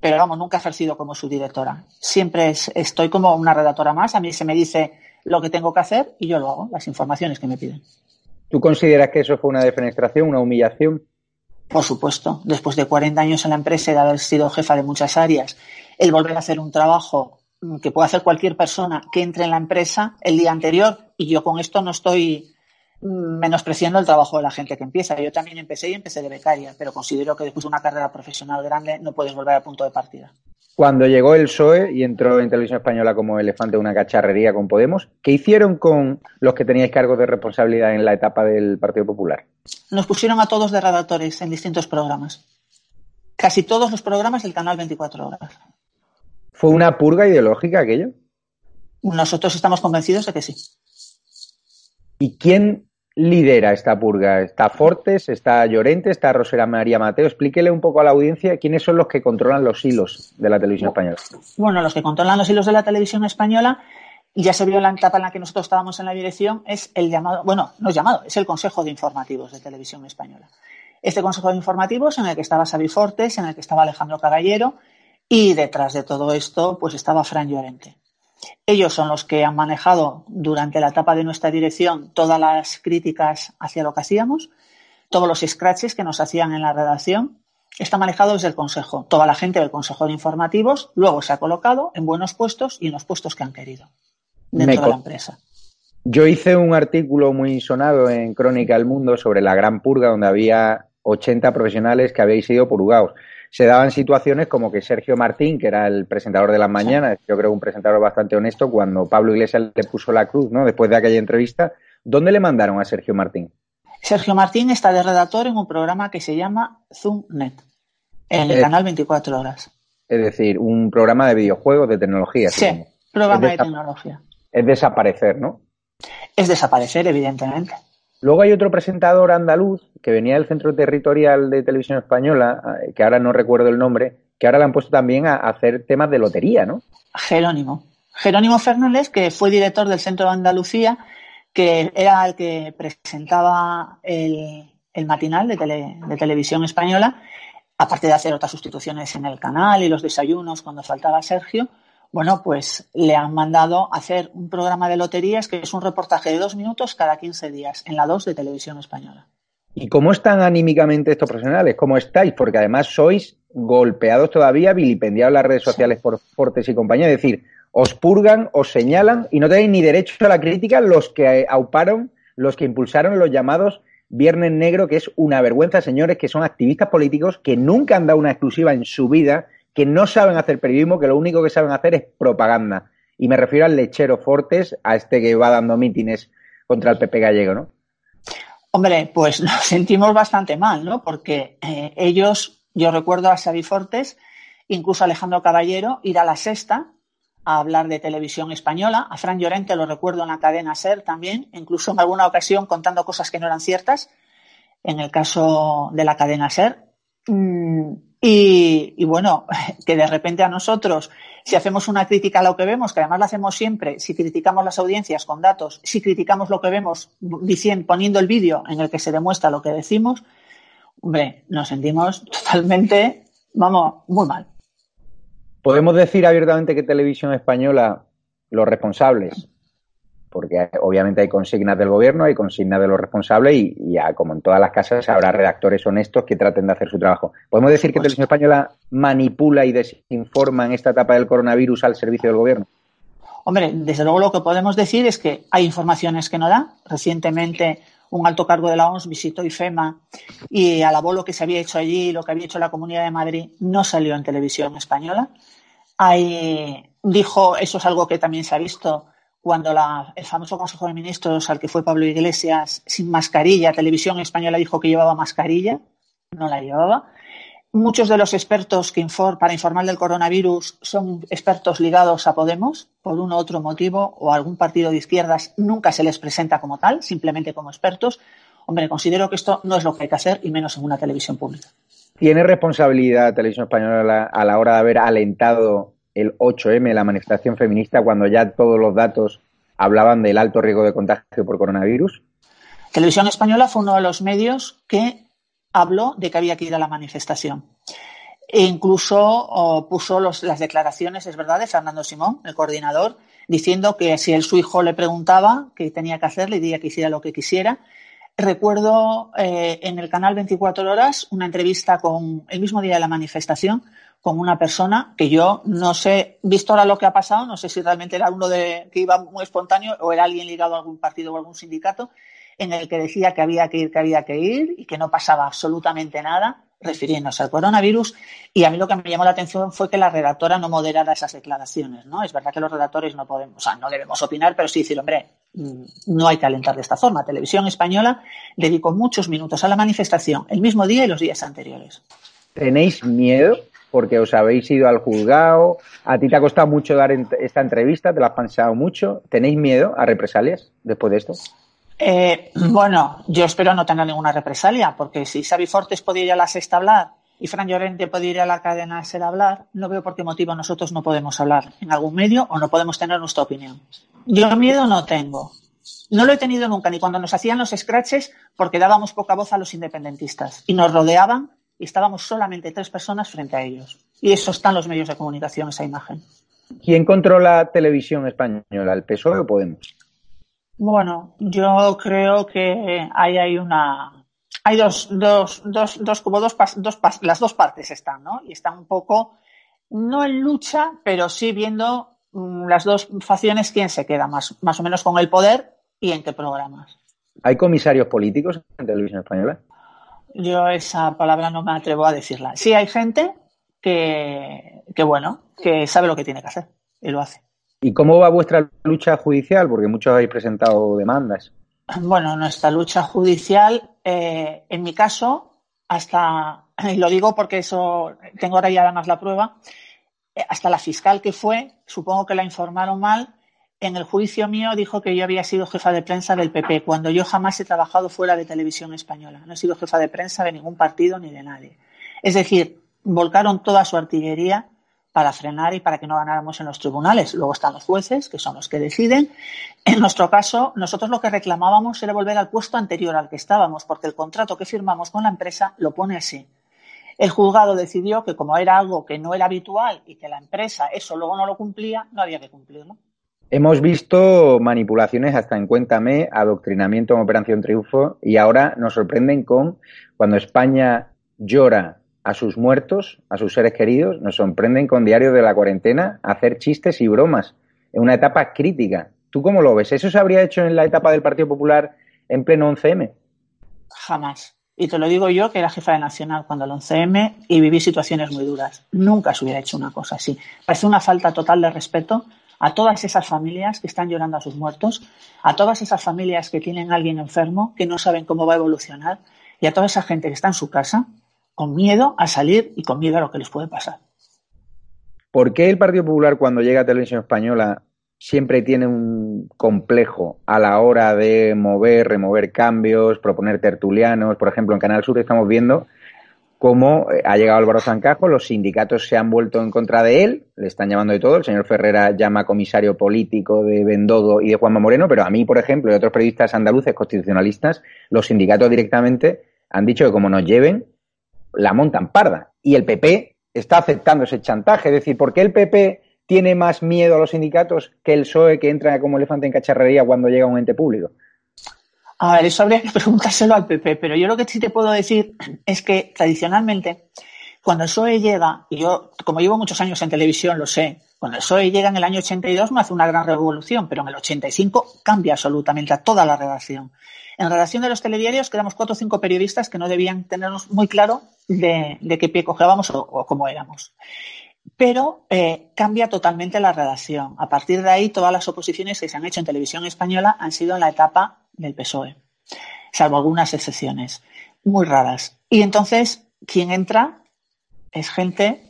Pero vamos, nunca he ejercido como subdirectora. Siempre estoy como una redactora más. A mí se me dice lo que tengo que hacer y yo lo hago, las informaciones que me piden. ¿Tú consideras que eso fue una defenestración, una humillación? Por supuesto. Después de 40 años en la empresa y de haber sido jefa de muchas áreas el volver a hacer un trabajo que puede hacer cualquier persona que entre en la empresa el día anterior y yo con esto no estoy menospreciando el trabajo de la gente que empieza. Yo también empecé y empecé de becaria, pero considero que después de una carrera profesional grande no puedes volver al punto de partida. Cuando llegó el PSOE y entró en Televisión Española como elefante de una cacharrería con Podemos, ¿qué hicieron con los que teníais cargos de responsabilidad en la etapa del Partido Popular? Nos pusieron a todos de redactores en distintos programas. Casi todos los programas del canal 24 horas. ¿Fue una purga ideológica aquello? Nosotros estamos convencidos de que sí. ¿Y quién lidera esta purga? ¿Está Fortes? ¿Está Llorente? ¿Está Rosera María Mateo? Explíquele un poco a la audiencia quiénes son los que controlan los hilos de la televisión española. Bueno, los que controlan los hilos de la televisión española, ya se vio la etapa en la que nosotros estábamos en la dirección, es el llamado, bueno, no es llamado, es el Consejo de Informativos de Televisión Española. Este Consejo de Informativos en el que estaba Xavi Fortes, en el que estaba Alejandro Caballero y detrás de todo esto pues estaba Fran Llorente. Ellos son los que han manejado durante la etapa de nuestra dirección todas las críticas hacia lo que hacíamos, todos los scratches que nos hacían en la redacción. Está manejado desde el Consejo. Toda la gente del Consejo de Informativos luego se ha colocado en buenos puestos y en los puestos que han querido dentro de la empresa. Yo hice un artículo muy sonado en Crónica del Mundo sobre la gran purga donde había 80 profesionales que habéis sido purgados se daban situaciones como que Sergio Martín, que era el presentador de las mañanas, yo creo un presentador bastante honesto, cuando Pablo Iglesias le puso la cruz, ¿no? Después de aquella entrevista, ¿dónde le mandaron a Sergio Martín? Sergio Martín está de redactor en un programa que se llama ZoomNet, en el canal 24 horas. Es decir, un programa de videojuegos, de tecnología. Sí, programa de tecnología. Es desaparecer, ¿no? Es desaparecer, evidentemente. Luego hay otro presentador andaluz que venía del Centro Territorial de Televisión Española, eh, que ahora no recuerdo el nombre, que ahora le han puesto también a hacer temas de lotería, ¿no? Jerónimo. Jerónimo Fernández, que fue director del Centro de Andalucía, que era el que presentaba el, matinal de, de televisión española, aparte de hacer otras sustituciones en el canal y los desayunos cuando faltaba Sergio, bueno, pues le han mandado hacer un programa de loterías que es un reportaje de dos minutos cada 15 días en la 2 de Televisión Española. ¿Y cómo están anímicamente estos profesionales? ¿Cómo estáis? Porque además sois golpeados todavía, vilipendiados en las redes sociales por Fortes y compañía. Es decir, os purgan, os señalan y no tenéis ni derecho a la crítica los que auparon, los que impulsaron los llamados Viernes Negro, que es una vergüenza, señores, que son activistas políticos que nunca han dado una exclusiva en su vida que no saben hacer periodismo, que lo único que saben hacer es propaganda. Y me refiero al lechero Fortes, a este que va dando mítines contra el PP gallego, ¿no? Hombre, pues nos sentimos bastante mal, ¿no? Porque eh, ellos, yo recuerdo a Xavi Fortes, incluso a Alejandro Caballero, ir a la sexta a hablar de televisión española. A Fran Llorente lo recuerdo en la cadena SER también, incluso en alguna ocasión contando cosas que no eran ciertas, en el caso de la cadena SER. Mm, y, bueno, que de repente a nosotros, si hacemos una crítica a lo que vemos, que además la hacemos siempre, si criticamos las audiencias con datos, si criticamos lo que vemos diciendo, poniendo el vídeo en el que se demuestra lo que decimos, hombre, nos sentimos totalmente, vamos, muy mal. Podemos decir abiertamente que Televisión Española, los responsables, porque obviamente hay consignas del gobierno, hay consignas de los responsables y, ya, como en todas las casas, habrá redactores honestos que traten de hacer su trabajo. ¿Podemos decir que Televisión Española manipula y desinforma en esta etapa del coronavirus al servicio del gobierno? Hombre, desde luego lo que podemos decir es que hay informaciones que no da. Recientemente un alto cargo de la OMS visitó IFEMA y alabó lo que se había hecho allí, lo que había hecho la Comunidad de Madrid, no salió en televisión española. Hay, dijo, eso es algo que también se ha visto, cuando el famoso Consejo de Ministros al que fue Pablo Iglesias sin mascarilla, Televisión Española dijo que llevaba mascarilla, no la llevaba. Muchos de los expertos que para informar del coronavirus son expertos ligados a Podemos por un u otro motivo o algún partido de izquierdas nunca se les presenta como tal, simplemente como expertos. Hombre, considero que esto no es lo que hay que hacer y menos en una televisión pública. ¿Tiene responsabilidad Televisión Española a la hora de haber alentado el 8M, la manifestación feminista, cuando ya todos los datos hablaban del alto riesgo de contagio por coronavirus? Televisión Española fue uno de los medios que habló de que había que ir a la manifestación. E incluso puso las declaraciones, es verdad, de Fernando Simón, el coordinador, diciendo que si él, su hijo le preguntaba qué tenía que hacer, le diría que hiciera lo que quisiera. Recuerdo eh, en el canal 24 Horas una entrevista con el mismo día de la manifestación con una persona que yo no sé, visto ahora lo que ha pasado, no sé si realmente era uno de, que iba muy espontáneo o era alguien ligado a algún partido o algún sindicato, en el que decía que había que ir, que había que ir y que no pasaba absolutamente nada refiriéndose al coronavirus y a mí lo que me llamó la atención fue que la redactora no moderara esas declaraciones, ¿no? Es verdad que los redactores no podemos, o sea, no debemos opinar, pero sí decir, hombre, mm, no hay que alentar de esta forma. Televisión Española dedicó muchos minutos a la manifestación el mismo día y los días anteriores. ¿Tenéis miedo? Porque os habéis ido al juzgado, a ti te ha costado mucho dar esta entrevista, te la has pensado mucho. ¿Tenéis miedo a represalias después de esto? Eh, bueno, yo espero no tener ninguna represalia, porque si Xavi Fortes podía ir a la sexta hablar y Fran Llorente podía ir a la cadena ser hablar, no veo por qué motivo nosotros no podemos hablar en algún medio o no podemos tener nuestra opinión. Yo miedo no tengo. No lo he tenido nunca, ni cuando nos hacían los scratches, porque dábamos poca voz a los independentistas y nos rodeaban y estábamos solamente tres personas frente a ellos. Y eso están los medios de comunicación, esa imagen. ¿Quién controla televisión española, el PSOE o Podemos? Bueno, yo creo que ahí hay una, hay dos, dos, dos, dos como dos, dos, las dos partes están, ¿no? Y están un poco, no en lucha, pero sí viendo mm, las dos facciones quién se queda más, más o menos con el poder y en qué programas. ¿Hay comisarios políticos en televisión española? Yo esa palabra no me atrevo a decirla. Sí hay gente que, que bueno, que sabe lo que tiene que hacer y lo hace. ¿Y cómo va vuestra lucha judicial? Porque muchos habéis presentado demandas. Bueno, nuestra lucha judicial, eh, en mi caso, hasta, y lo digo porque eso, tengo ahora ya además la prueba, eh, hasta la fiscal que fue, supongo que la informaron mal, en el juicio mío dijo que yo había sido jefa de prensa del PP, cuando yo jamás he trabajado fuera de televisión española. No he sido jefa de prensa de ningún partido ni de nadie. Es decir, volcaron toda su artillería para frenar y para que no ganáramos en los tribunales. Luego están los jueces, que son los que deciden. En nuestro caso, nosotros lo que reclamábamos era volver al puesto anterior al que estábamos, porque el contrato que firmamos con la empresa lo pone así. El juzgado decidió que como era algo que no era habitual y que la empresa eso luego no lo cumplía, no había que cumplirlo. Hemos visto manipulaciones hasta en Cuéntame, adoctrinamiento en Operación Triunfo y ahora nos sorprenden con cuando España llora a sus muertos, a sus seres queridos, nos sorprenden con Diario de la Cuarentena hacer chistes y bromas en una etapa crítica. ¿Tú cómo lo ves? ¿Eso se habría hecho en la etapa del Partido Popular en pleno 11M? Jamás. Y te lo digo yo, que era jefa de Nacional cuando el 11M y viví situaciones muy duras. Nunca se hubiera hecho una cosa así. Parece una falta total de respeto a todas esas familias que están llorando a sus muertos, a todas esas familias que tienen a alguien enfermo, que no saben cómo va a evolucionar, y a toda esa gente que está en su casa con miedo a salir y con miedo a lo que les puede pasar. ¿Por qué el Partido Popular cuando llega a Televisión Española siempre tiene un complejo a la hora de mover, remover cambios, proponer tertulianos? Por ejemplo, en Canal Sur estamos viendo cómo eh, ha llegado Álvaro Zancajo, los sindicatos se han vuelto en contra de él, le están llamando de todo, el señor Ferrera llama comisario político de Bendodo y de Juanma Moreno, pero a mí, por ejemplo, y otros periodistas andaluces constitucionalistas, los sindicatos directamente han dicho que como nos lleven, la montan parda. Y el PP está aceptando ese chantaje. Es decir, ¿por qué el PP tiene más miedo a los sindicatos que el PSOE que entra como elefante en cacharrería cuando llega un ente público? A ver, eso habría que preguntárselo al PP, pero yo lo que sí te puedo decir es que tradicionalmente, cuando el PSOE llega, y yo, como llevo muchos años en televisión, lo sé, cuando el PSOE llega en el año 82 no hace una gran revolución, pero en el 85 cambia absolutamente a toda la redacción. En relación de los telediarios, quedamos cuatro o cinco periodistas que no debían tenernos muy claro de, qué pie cogíamos o, cómo éramos. Pero eh, cambia totalmente la redacción. A partir de ahí, todas las oposiciones que se han hecho en televisión española han sido en la etapa del PSOE, salvo algunas excepciones muy raras. Y entonces, quien entra es gente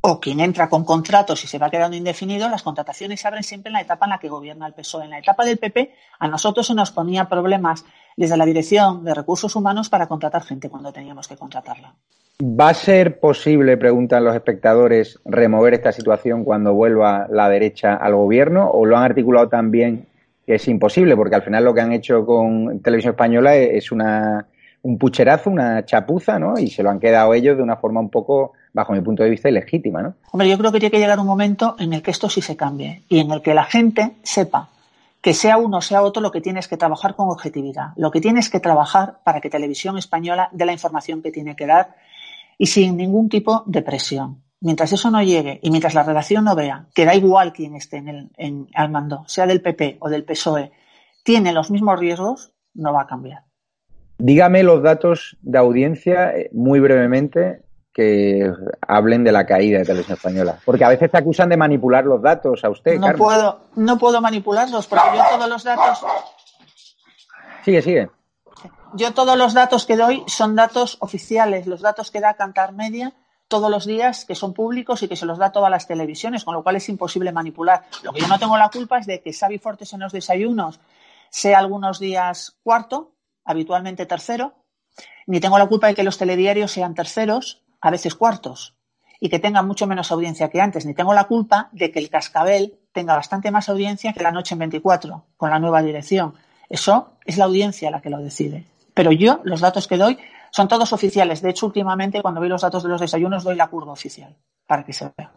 o quien entra con contratos y se va quedando indefinido, las contrataciones se abren siempre en la etapa en la que gobierna el PSOE. En la etapa del PP, a nosotros se nos ponía problemas desde la Dirección de Recursos Humanos para contratar gente cuando teníamos que contratarla. ¿Va a ser posible, preguntan los espectadores, remover esta situación cuando vuelva la derecha al gobierno? ¿O lo han articulado también es imposible? Porque al final lo que han hecho con Televisión Española es una, un pucherazo, una chapuza, ¿no? Y se lo han quedado ellos de una forma un poco bajo mi punto de vista, ilegítima, ¿no? Hombre, yo creo que tiene que llegar un momento en el que esto sí se cambie y en el que la gente sepa que sea uno o sea otro lo que tienes que trabajar con objetividad, lo que tienes que trabajar para que Televisión Española dé la información que tiene que dar y sin ningún tipo de presión. Mientras eso no llegue y mientras la redacción no vea que da igual quién esté en el, en, al mando, sea del PP o del PSOE, tiene los mismos riesgos, no va a cambiar. Dígame los datos de audiencia eh, muy brevemente que hablen de la caída de Televisión Española. Porque a veces te acusan de manipular los datos a usted. No puedo, no puedo manipularlos porque yo todos los datos. Sigue, sigue. Yo todos los datos que doy son datos oficiales, los datos que da Cantar Media todos los días, que son públicos y que se los da todas las televisiones, con lo cual es imposible manipular. Lo que yo no tengo la culpa es de que Xavi Fortes en los desayunos sea algunos días cuarto, habitualmente tercero, ni tengo la culpa de que los telediarios sean terceros, a veces cuartos, y que tengan mucho menos audiencia que antes, ni tengo la culpa de que el cascabel tenga bastante más audiencia que la noche en 24, con la nueva dirección. Eso es la audiencia la que lo decide. Pero yo, los datos que doy, son todos oficiales. De hecho, últimamente, cuando vi los datos de los desayunos, doy la curva oficial, para que se vea.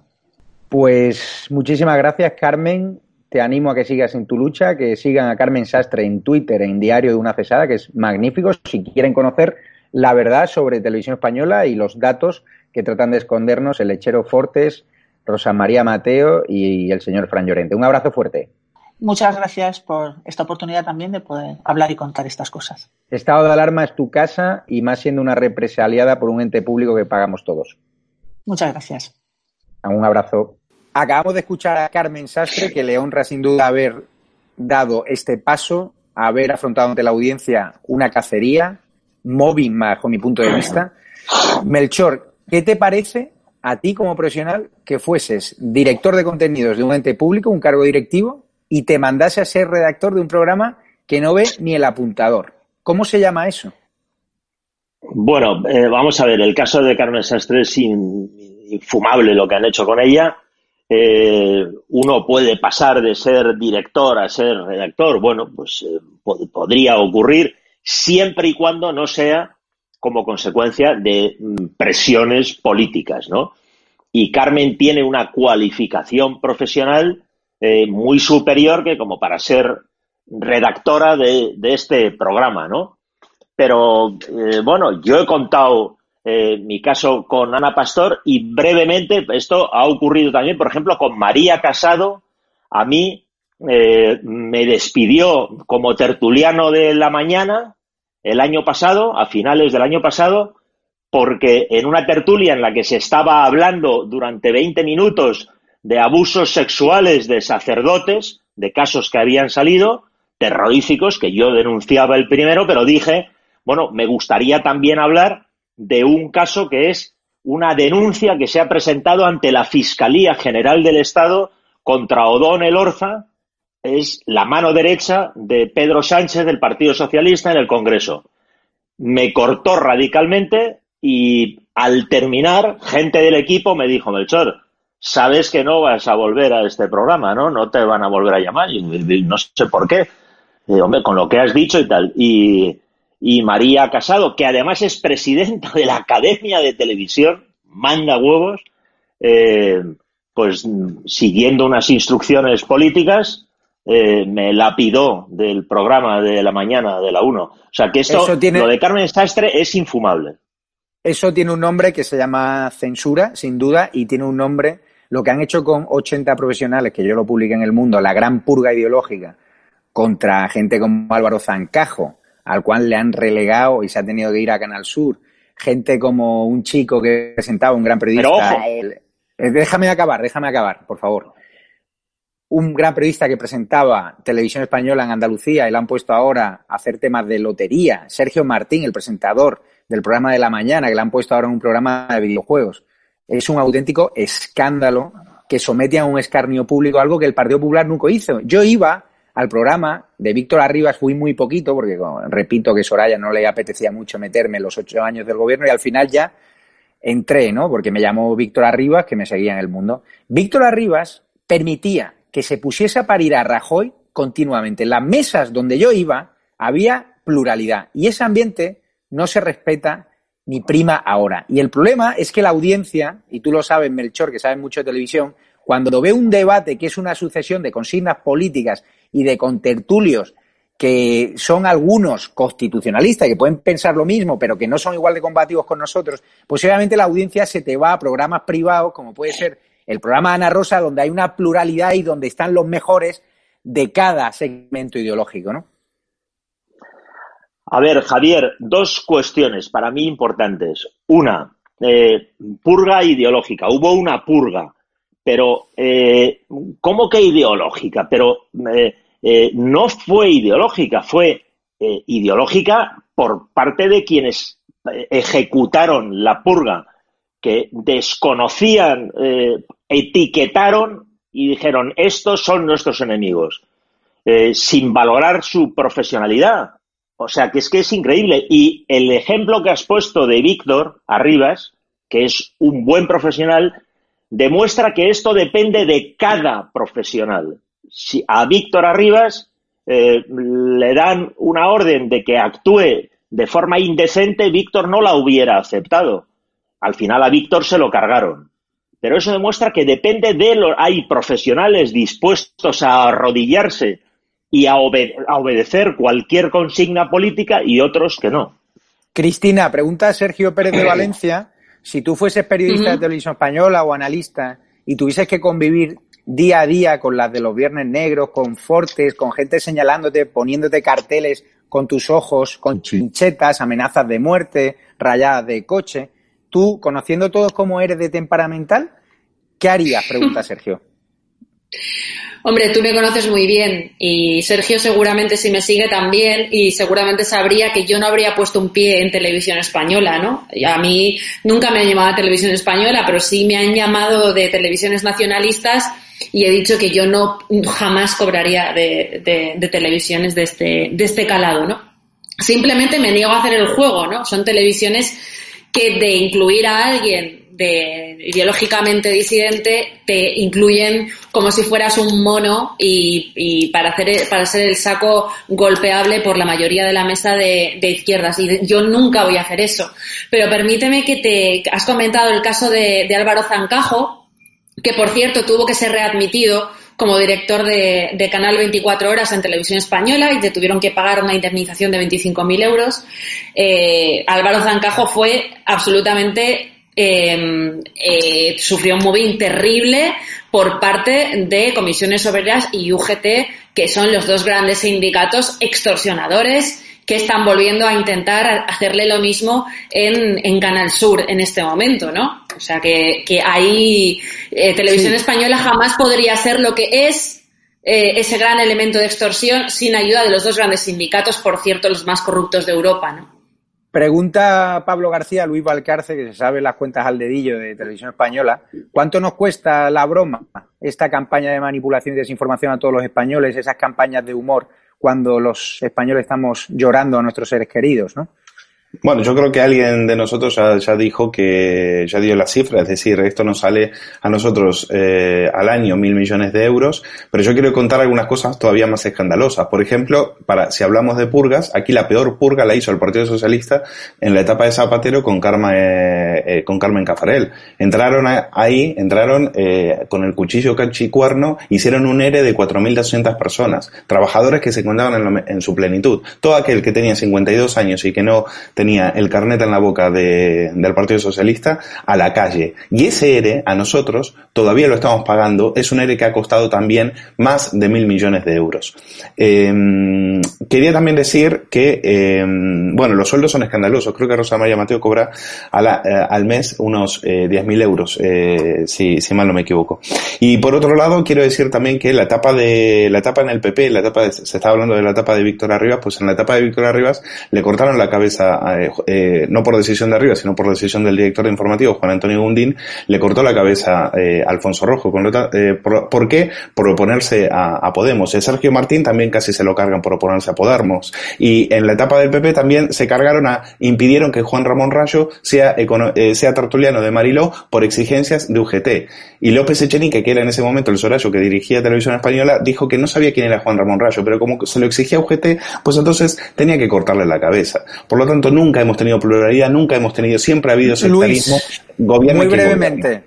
Pues muchísimas gracias, Carmen. Te animo a que sigas en tu lucha, que sigan a Carmen Sastre en Twitter, en Diario de una Cesada, que es magnífico. Si quieren conocer la verdad sobre televisión española y los datos que tratan de escondernos el lechero Fortes, Rosa María Mateo y el señor Fran Llorente. Un abrazo fuerte. Muchas gracias por esta oportunidad también de poder hablar y contar estas cosas. Estado de alarma es tu casa y más siendo una represaliada por un ente público que pagamos todos. Muchas gracias. Un abrazo. Acabamos de escuchar a Carmen Sastre, que le honra sin duda haber dado este paso, haber afrontado ante la audiencia una cacería, móvil bajo mi punto de vista. Melchor, ¿qué te parece a ti como profesional que fueses director de contenidos de un ente público, un cargo directivo, y te mandase a ser redactor de un programa que no ve ni el apuntador. ¿Cómo se llama eso? Bueno, eh, vamos a ver, el caso de Carmen Sastre infumable lo que han hecho con ella. Eh, uno puede pasar de ser director a ser redactor. Bueno, pues eh, podría ocurrir siempre y cuando no sea como consecuencia de mm, presiones políticas, ¿no? Y Carmen tiene una cualificación profesional eh, muy superior que como para ser redactora de, este programa, ¿no? Pero eh, bueno, yo he contado eh, mi caso con Ana Pastor y brevemente esto ha ocurrido también, por ejemplo, con María Casado. A mí me despidió como tertuliano de la mañana el año pasado, a finales del año pasado, porque en una tertulia en la que se estaba hablando durante 20 minutos de abusos sexuales de sacerdotes, de casos que habían salido, terroríficos, que yo denunciaba el primero, pero dije, bueno, me gustaría también hablar de un caso que es una denuncia que se ha presentado ante la Fiscalía General del Estado contra Odón Elorza, es la mano derecha de Pedro Sánchez del Partido Socialista en el Congreso. Me cortó radicalmente y al terminar, gente del equipo me dijo, Melchor, sabes que no vas a volver a este programa, ¿no? No te van a volver a llamar y, no sé por qué. hombre, con lo que has dicho y tal. Y, María Casado, que además es presidenta de la Academia de Televisión, manda huevos, eh, pues siguiendo unas instrucciones políticas, eh, me lapidó del programa de la mañana de la 1. O sea que esto, lo de Carmen Sastre es infumable. Eso tiene un nombre que se llama censura, sin duda, y tiene un nombre lo que han hecho con 80 profesionales, que yo lo publiqué en El Mundo, la gran purga ideológica contra gente como Álvaro Zancajo, al cual le han relegado y se ha tenido que ir a Canal Sur, gente como un chico que presentaba, un gran periodista. Eh, déjame acabar, déjame acabar, por favor. Un gran periodista que presentaba televisión española en Andalucía y le han puesto ahora a hacer temas de lotería. Sergio Martín, el presentador del programa de la mañana, que le han puesto ahora en un programa de videojuegos es un auténtico escándalo que somete a un escarnio público algo que el Partido Popular nunca hizo. Yo iba al programa de Víctor Arribas, fui muy poquito, porque repito que Soraya no le apetecía mucho meterme los ocho años del gobierno y al final ya entré, ¿no? Porque me llamó Víctor Arribas, que me seguía en el mundo. Víctor Arribas permitía que se pusiese a parir a Rajoy continuamente. En las mesas donde yo iba había pluralidad y ese ambiente no se respeta ni prima ahora. Y el problema es que la audiencia, y tú lo sabes, Melchor, que sabes mucho de televisión, cuando ve un debate que es una sucesión de consignas políticas y de contertulios que son algunos constitucionalistas que pueden pensar lo mismo, pero que no son igual de combativos con nosotros, pues obviamente la audiencia se te va a programas privados, como puede ser el programa Ana Rosa, donde hay una pluralidad y donde están los mejores de cada segmento ideológico, ¿no? A ver, Javier, dos cuestiones para mí importantes. Una, eh, purga ideológica. Hubo una purga, pero eh, ¿cómo que ideológica? Pero eh, no fue ideológica, fue ideológica por parte de quienes ejecutaron la purga, que desconocían, etiquetaron y dijeron, estos son nuestros enemigos, sin valorar su profesionalidad o sea, que es que es increíble. Y el ejemplo que has puesto de Víctor Arribas, que es un buen profesional, demuestra que esto depende de cada profesional. Si a Víctor Arribas eh, le dan una orden de que actúe de forma indecente, Víctor no la hubiera aceptado. Al final a Víctor se lo cargaron. Pero eso demuestra que depende de lo. Hay profesionales dispuestos a arrodillarse y a, obedecer cualquier consigna política y otros que no. Cristina, pregunta a Sergio Pérez de Valencia, si tú fueses periodista de televisión española o analista y tuvieses que convivir día a día con las de los viernes negros, con fortes, con gente señalándote, poniéndote carteles con tus ojos, con chinchetas, amenazas de muerte, rayadas de coche, tú, conociendo todos cómo eres de temperamental, ¿qué harías? Pregunta Sergio. Hombre, tú me conoces muy bien y Sergio seguramente si me sigue también y seguramente sabría que yo no habría puesto un pie en televisión española, ¿no? A mí nunca me han llamado a televisión española, pero sí me han llamado de televisiones nacionalistas y he dicho que yo no jamás cobraría de, de televisiones de este, de este calado, ¿no? Simplemente me niego a hacer el juego, ¿no? Son televisiones que de incluir a alguien de ideológicamente disidente te incluyen como si fueras un mono y, para hacer para ser el saco golpeable por la mayoría de la mesa de, izquierdas y yo nunca voy a hacer eso pero permíteme que te has comentado el caso de, Álvaro Zancajo que por cierto tuvo que ser readmitido como director de, Canal 24 Horas en Televisión Española y te tuvieron que pagar una indemnización de 25.000 euros. Eh, Álvaro Zancajo fue absolutamente Em, eh, sufrió un mobbing terrible por parte de Comisiones Obreras y UGT, que son los dos grandes sindicatos extorsionadores que están volviendo a intentar hacerle lo mismo en, Canal Sur en este momento, ¿no? O sea que, que ahí eh, Televisión Española jamás podría ser lo que es eh, ese gran elemento de extorsión sin ayuda de los dos grandes sindicatos, por cierto, los más corruptos de Europa, ¿no? Pregunta Pablo García Luis Valcarce, que se sabe las cuentas al dedillo de Televisión Española. ¿Cuánto nos cuesta la broma, esta campaña de manipulación y desinformación a todos los españoles, esas campañas de humor cuando los españoles estamos llorando a nuestros seres queridos, ¿no? Bueno, yo creo que alguien de nosotros ya, dijo que, ya dio la cifra, es decir, esto nos sale a nosotros eh, al año mil millones de euros, pero yo quiero contar algunas cosas todavía más escandalosas. Por ejemplo, para, si hablamos de purgas, aquí la peor purga la hizo el Partido Socialista en la etapa de Zapatero con, Carmen, eh, eh, con Carmen Cafarel. Entraron ahí, entraron con el cuchillo cachicuerno, hicieron un ERE de 4.200 personas, trabajadores que se encontraban en, en su plenitud. Todo aquel que tenía 52 años y que no tenía el carnet en la boca de, del Partido Socialista a la calle. Y ese ERE, a nosotros, todavía lo estamos pagando, es un ERE que ha costado también más de mil millones de euros. Em, quería también decir que, em, bueno, los sueldos son escandalosos. Creo que Rosa María Mateo cobra eh, al mes unos eh, 10.000 euros, eh, si, si mal no me equivoco. Y por otro lado, quiero decir también que la etapa de, la etapa en el PP, la etapa se está hablando de la etapa de Víctor Arribas, pues en la etapa de Víctor Arribas le cortaron la cabeza a eh, eh, no por decisión de arriba, sino por decisión del director de informativo, Juan Antonio Gundín, le cortó la cabeza eh, a Alfonso Rojo. por, qué? Por oponerse a, Podemos. Sergio Martín también casi se lo cargan por oponerse a Podemos. Y en la etapa del PP también se cargaron a, impidieron que Juan Ramón Rayo sea, sea tertuliano de Mariló por exigencias de UGT. Y López Echenique, que era en ese momento el Sorayo que dirigía Televisión Española, dijo que no sabía quién era Juan Ramón Rayo, pero como se lo exigía UGT, pues entonces tenía que cortarle la cabeza. Por lo tanto, nunca hemos tenido pluralidad, nunca hemos tenido, siempre ha habido sectarismo. gobierno muy brevemente.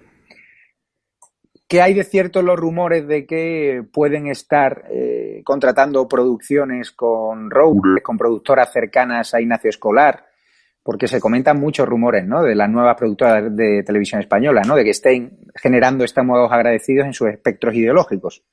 ¿Qué hay de cierto los rumores de que pueden estar eh, contratando producciones con road, con productoras cercanas a Ignacio Escolar? Porque se comentan muchos rumores, ¿no? De las nuevas productoras de televisión española, ¿no? De que estén generando estamos agradecidos en sus espectros ideológicos.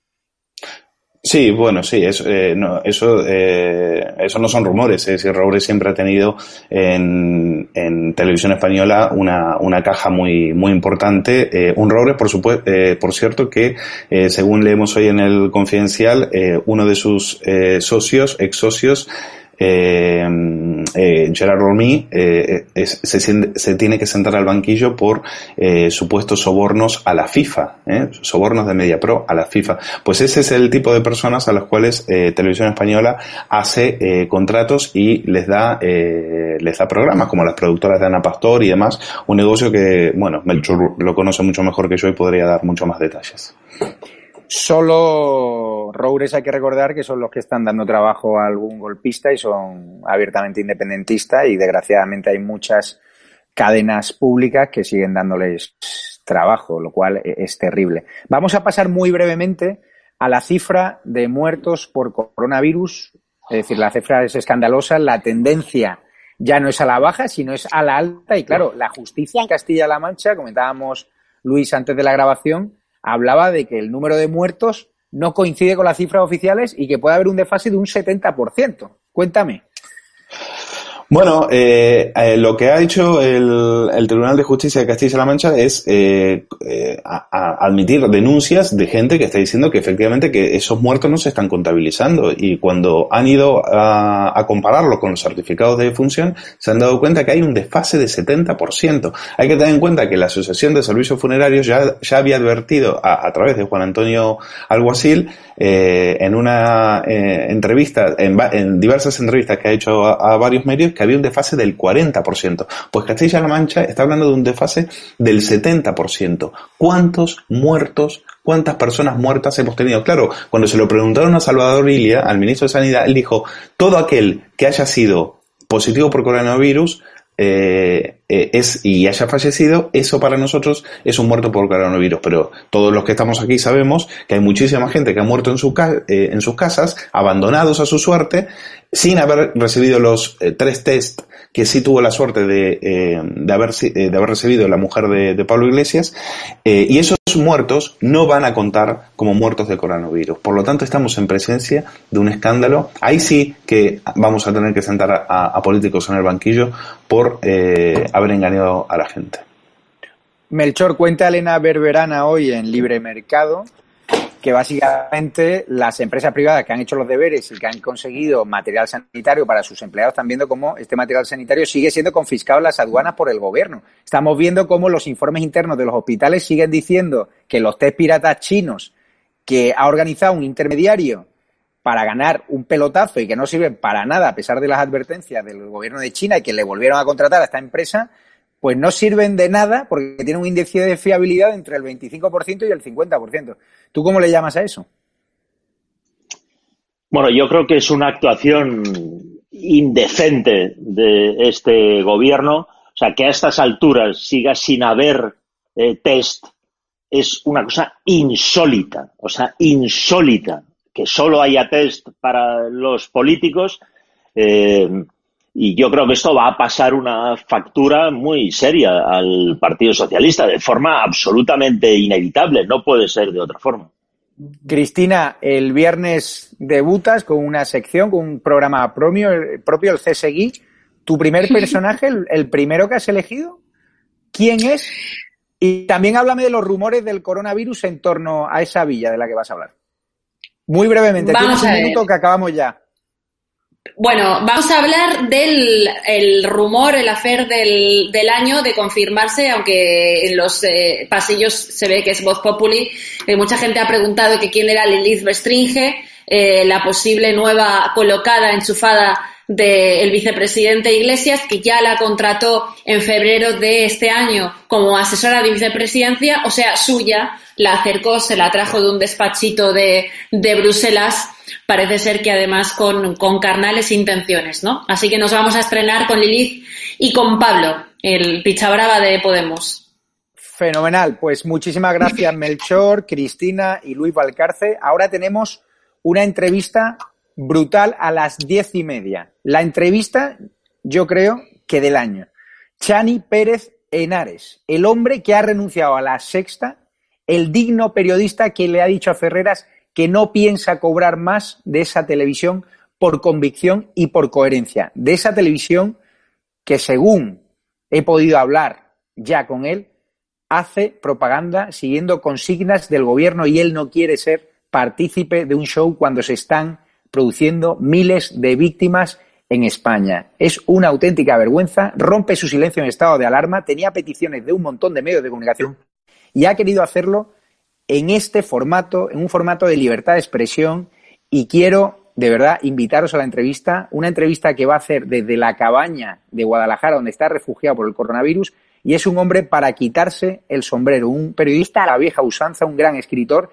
Sí, bueno, sí, eso, eh, no, eso, eh, eso no son rumores. Es decir, Roure siempre ha tenido en, en televisión española una, una caja muy, muy importante. Eh, un Roure, por supuesto, eh, por cierto, que eh, según leemos hoy en el Confidencial, eh, uno de sus socios, ex socios, eh, eh, Gerard Romy eh, es- se, se tiene que sentar al banquillo por eh, supuestos sobornos a la FIFA, ¿eh? sobornos de MediaPro a la FIFA. Pues ese es el tipo de personas a las cuales eh, Televisión Española hace eh, contratos y les da eh, les da programas como las productoras de Ana Pastor y demás. Un negocio que, bueno, Melchor lo conoce mucho mejor que yo y podría dar mucho más detalles. Solo Roures hay que recordar que son los que están dando trabajo a algún golpista y son abiertamente independentistas y desgraciadamente hay muchas cadenas públicas que siguen dándoles trabajo, lo cual e- es terrible. Vamos a pasar muy brevemente a la cifra de muertos por coronavirus. Es decir, la cifra es escandalosa, la tendencia ya no es a la baja, sino es a la alta. Y claro, la justicia en Castilla-La Mancha, comentábamos Luis antes de la grabación, hablaba de que el número de muertos no coincide con las cifras oficiales y que puede haber un desfase de un 70%. Cuéntame. Bueno, eh, eh, lo que ha hecho el, Tribunal de Justicia de Castilla-La Mancha es eh, eh, admitir denuncias de gente que está diciendo que efectivamente que esos muertos no se están contabilizando y cuando han ido a, a compararlo con los certificados de defunción se han dado cuenta que hay un desfase de 70%. Hay que tener en cuenta que la Asociación de Servicios Funerarios ya, ya había advertido a, través de Juan Antonio Alguacil eh, en una eh, entrevista, en, en diversas entrevistas que ha hecho a varios medios, que había un desfase del 40%. Pues Castilla-La Mancha está hablando de un desfase del 70%. ¿Cuántos muertos, cuántas personas muertas hemos tenido? Claro, cuando se lo preguntaron a Salvador Ilia, al ministro de Sanidad, él dijo, todo aquel que haya sido positivo por coronavirus eh, eh, es y haya fallecido, eso para nosotros es un muerto por coronavirus. Pero todos los que estamos aquí sabemos que hay muchísima gente que ha muerto en, eh, en sus casas, abandonados a su suerte, sin haber recibido los eh, tres test que sí tuvo la suerte de, eh, de, haber, eh, de haber recibido la mujer de, de Pablo Iglesias, y esos muertos no van a contar como muertos de coronavirus. Por lo tanto, estamos en presencia de un escándalo. Ahí sí que vamos a tener que sentar a, a políticos en el banquillo por haber engañado a la gente. Melchor, cuenta Elena Berberana hoy en Libre Mercado que básicamente las empresas privadas que han hecho los deberes y que han conseguido material sanitario para sus empleados están viendo cómo este material sanitario sigue siendo confiscado en las aduanas por el gobierno. Estamos viendo cómo los informes internos de los hospitales siguen diciendo que los test piratas chinos que ha organizado un intermediario para ganar un pelotazo y que no sirven para nada a pesar de las advertencias del gobierno de China y que le volvieron a contratar a esta empresa, pues no sirven de nada porque tienen un índice de fiabilidad entre el 25% y el 50%. ¿Tú cómo le llamas a eso? Bueno, yo creo que es una actuación indecente de este gobierno. O sea, que a estas alturas siga sin haber eh, test es una cosa insólita. O sea, insólita. Que solo haya test para los políticos. Eh, y yo creo que esto va a pasar una factura muy seria al Partido Socialista de forma absolutamente inevitable. No puede ser de otra forma. Cristina, el viernes debutas con una sección, con un programa propio, propio el CSGI. ¿Tu primer personaje, el, el primero que has elegido? ¿Quién es? Y también háblame de los rumores del coronavirus en torno a esa villa de la que vas a hablar. Muy brevemente, Vamos tienes un minuto que acabamos ya. Bueno, vamos a hablar del el rumor, el afer del, del año de confirmarse, aunque en los eh, pasillos se ve que es voz populi. Eh, mucha gente ha preguntado que quién era Lilith Bestringe, eh, la posible nueva colocada, enchufada del vicepresidente Iglesias, que ya la contrató en febrero de este año como asesora de vicepresidencia, o sea, suya, la acercó, se la trajo de un despachito de, de Bruselas parece ser que además con, con, carnales intenciones, ¿no? Así que nos vamos a estrenar con Lilith y con Pablo, el pichabrava de Podemos. Fenomenal, pues muchísimas gracias Melchor, Cristina y Luis Valcarce. Ahora tenemos una entrevista brutal a las diez y media. La entrevista, yo creo que del año. Chani Pérez Henares, el hombre que ha renunciado a la sexta, el digno periodista que le ha dicho a Ferreras que no piensa cobrar más de esa televisión por convicción y por coherencia. De esa televisión que, según he podido hablar ya con él, hace propaganda siguiendo consignas del gobierno y él no quiere ser partícipe de un show cuando se están produciendo miles de víctimas en España. Es una auténtica vergüenza, rompe su silencio en estado de alarma, tenía peticiones de un montón de medios de comunicación y ha querido hacerlo en este formato, en un formato de libertad de expresión y quiero de verdad invitaros a la entrevista, una entrevista que va a hacer desde la cabaña de Guadalajara donde está refugiado por el coronavirus y es un hombre para quitarse el sombrero, un periodista a la vieja usanza, un gran escritor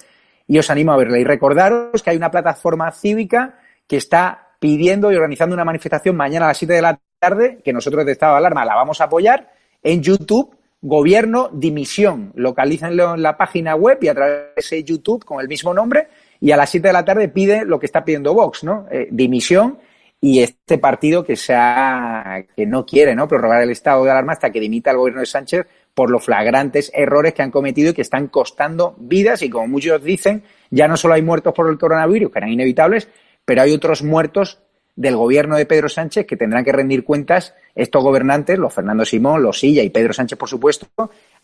y os animo a verla. Y recordaros que hay una plataforma cívica que está pidiendo y organizando una manifestación mañana a las 7 de la tarde, que nosotros de Estado de Alarma la vamos a apoyar, en YouTube, Gobierno Dimisión. Localícenlo en la página web y a través de YouTube con el mismo nombre, y a las 7 de la tarde pide lo que está pidiendo Vox, ¿no? Eh, dimisión y este partido que se ha, que no quiere, ¿no? Prorrogar el estado de alarma hasta que dimita el gobierno de Sánchez por los flagrantes errores que han cometido y que están costando vidas y como muchos dicen, ya no solo hay muertos por el coronavirus, que eran inevitables, pero hay otros muertos del gobierno de Pedro Sánchez que tendrán que rendir cuentas estos gobernantes, los Fernando Simón, los Silla y Pedro Sánchez, por supuesto,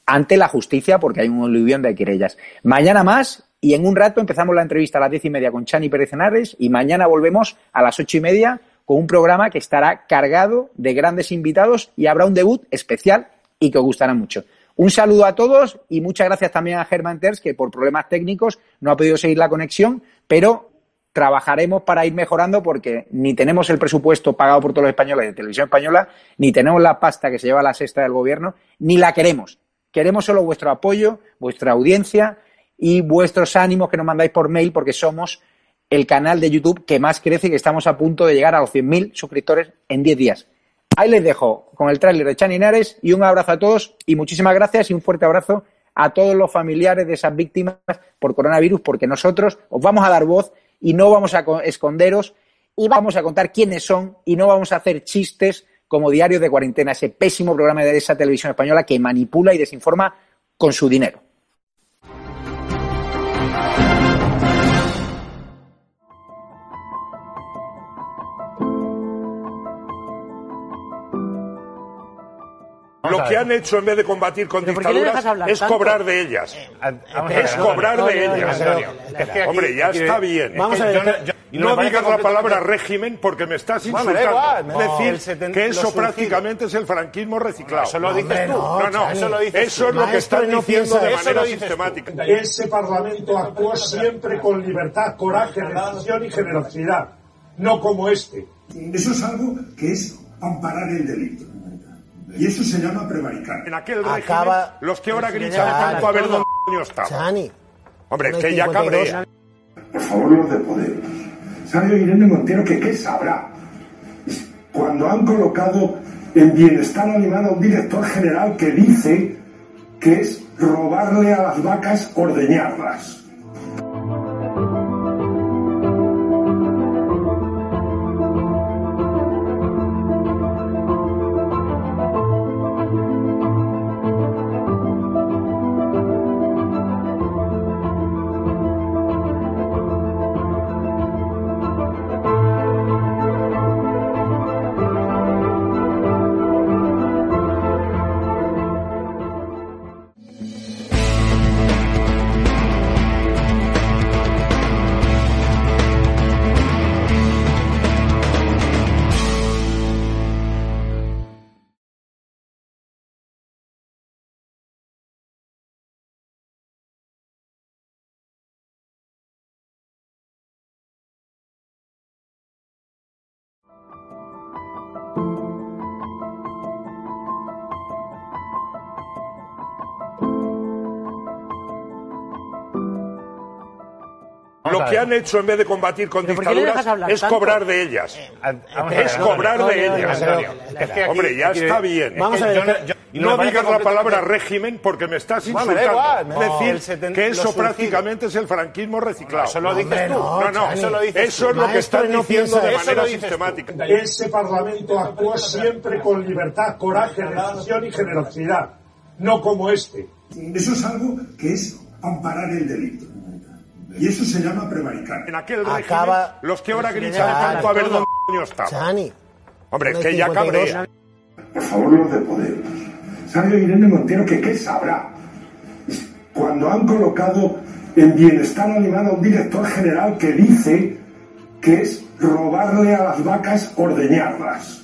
ante la justicia porque hay un olivión de querellas. Mañana más y en un rato empezamos la entrevista a las diez y media con Chani Pérez Henares y mañana volvemos a las ocho y media con un programa que estará cargado de grandes invitados y habrá un debut especial y que os gustará mucho. Un saludo a todos y muchas gracias también a Germán Terz, que por problemas técnicos no ha podido seguir la conexión, pero trabajaremos para ir mejorando porque ni tenemos el presupuesto pagado por todos los españoles de televisión española, ni tenemos la pasta que se lleva la sexta del gobierno, ni la queremos. Queremos solo vuestro apoyo, vuestra audiencia y vuestros ánimos que nos mandáis por mail porque somos el canal de YouTube que más crece y que estamos a punto de llegar a los 100.000 suscriptores en 10 días. Ahí les dejo con el tráiler de Chaninares y un abrazo a todos y muchísimas gracias y un fuerte abrazo a todos los familiares de esas víctimas por coronavirus porque nosotros os vamos a dar voz y no vamos a esconderos y vamos a contar quiénes son y no vamos a hacer chistes como Diario de Cuarentena, ese pésimo programa de esa televisión española que manipula y desinforma con su dinero. Lo que han hecho en vez de combatir con dictaduras es cobrar de ellas. Es cobrar de ellas. Hombre, ya está bien. No digas la palabra régimen porque me estás insultando. Es decir, que eso prácticamente es el franquismo reciclado. Eso lo dices tú. No, no. Eso es lo que están diciendo de manera sistemática. Ese Parlamento actuó siempre con libertad, coraje, decisión y generosidad. No como este. Eso es algo que es amparar el delito. Y eso se llama prevaricar. En aquel régimen, los que ahora gritan tanto a ver dónde coño está. Hombre, es que ya cabrea. Por favor, los de poder. ¿Sabe Irene Montero que qué sabrá? Cuando han colocado en bienestar animal a un director general que dice que es robarle a las vacas ordeñarlas. Lo que han hecho en vez de combatir con dictaduras es cobrar de ellas. Es cobrar de ellas. Hombre, ya está bien. No digas la palabra régimen porque me estás insultando. Es decir, que eso prácticamente es el franquismo reciclado. Eso lo dices tú. No, no. Eso es lo que están diciendo de manera sistemática. Ese Parlamento actuó siempre con libertad, coraje, decisión y generosidad. No como este. Eso es algo que es amparar el delito. Y eso se llama prevaricar. En aquel régimen, los que ahora gritan tanto a ver dónde coño estaba. Hombre, es que ya cabrea. Por favor, los de Podemos. ¿Sabe Irene Montero que qué sabrá? Cuando han colocado en bienestar animal a un director general que dice que es robarle a las vacas ordeñarlas.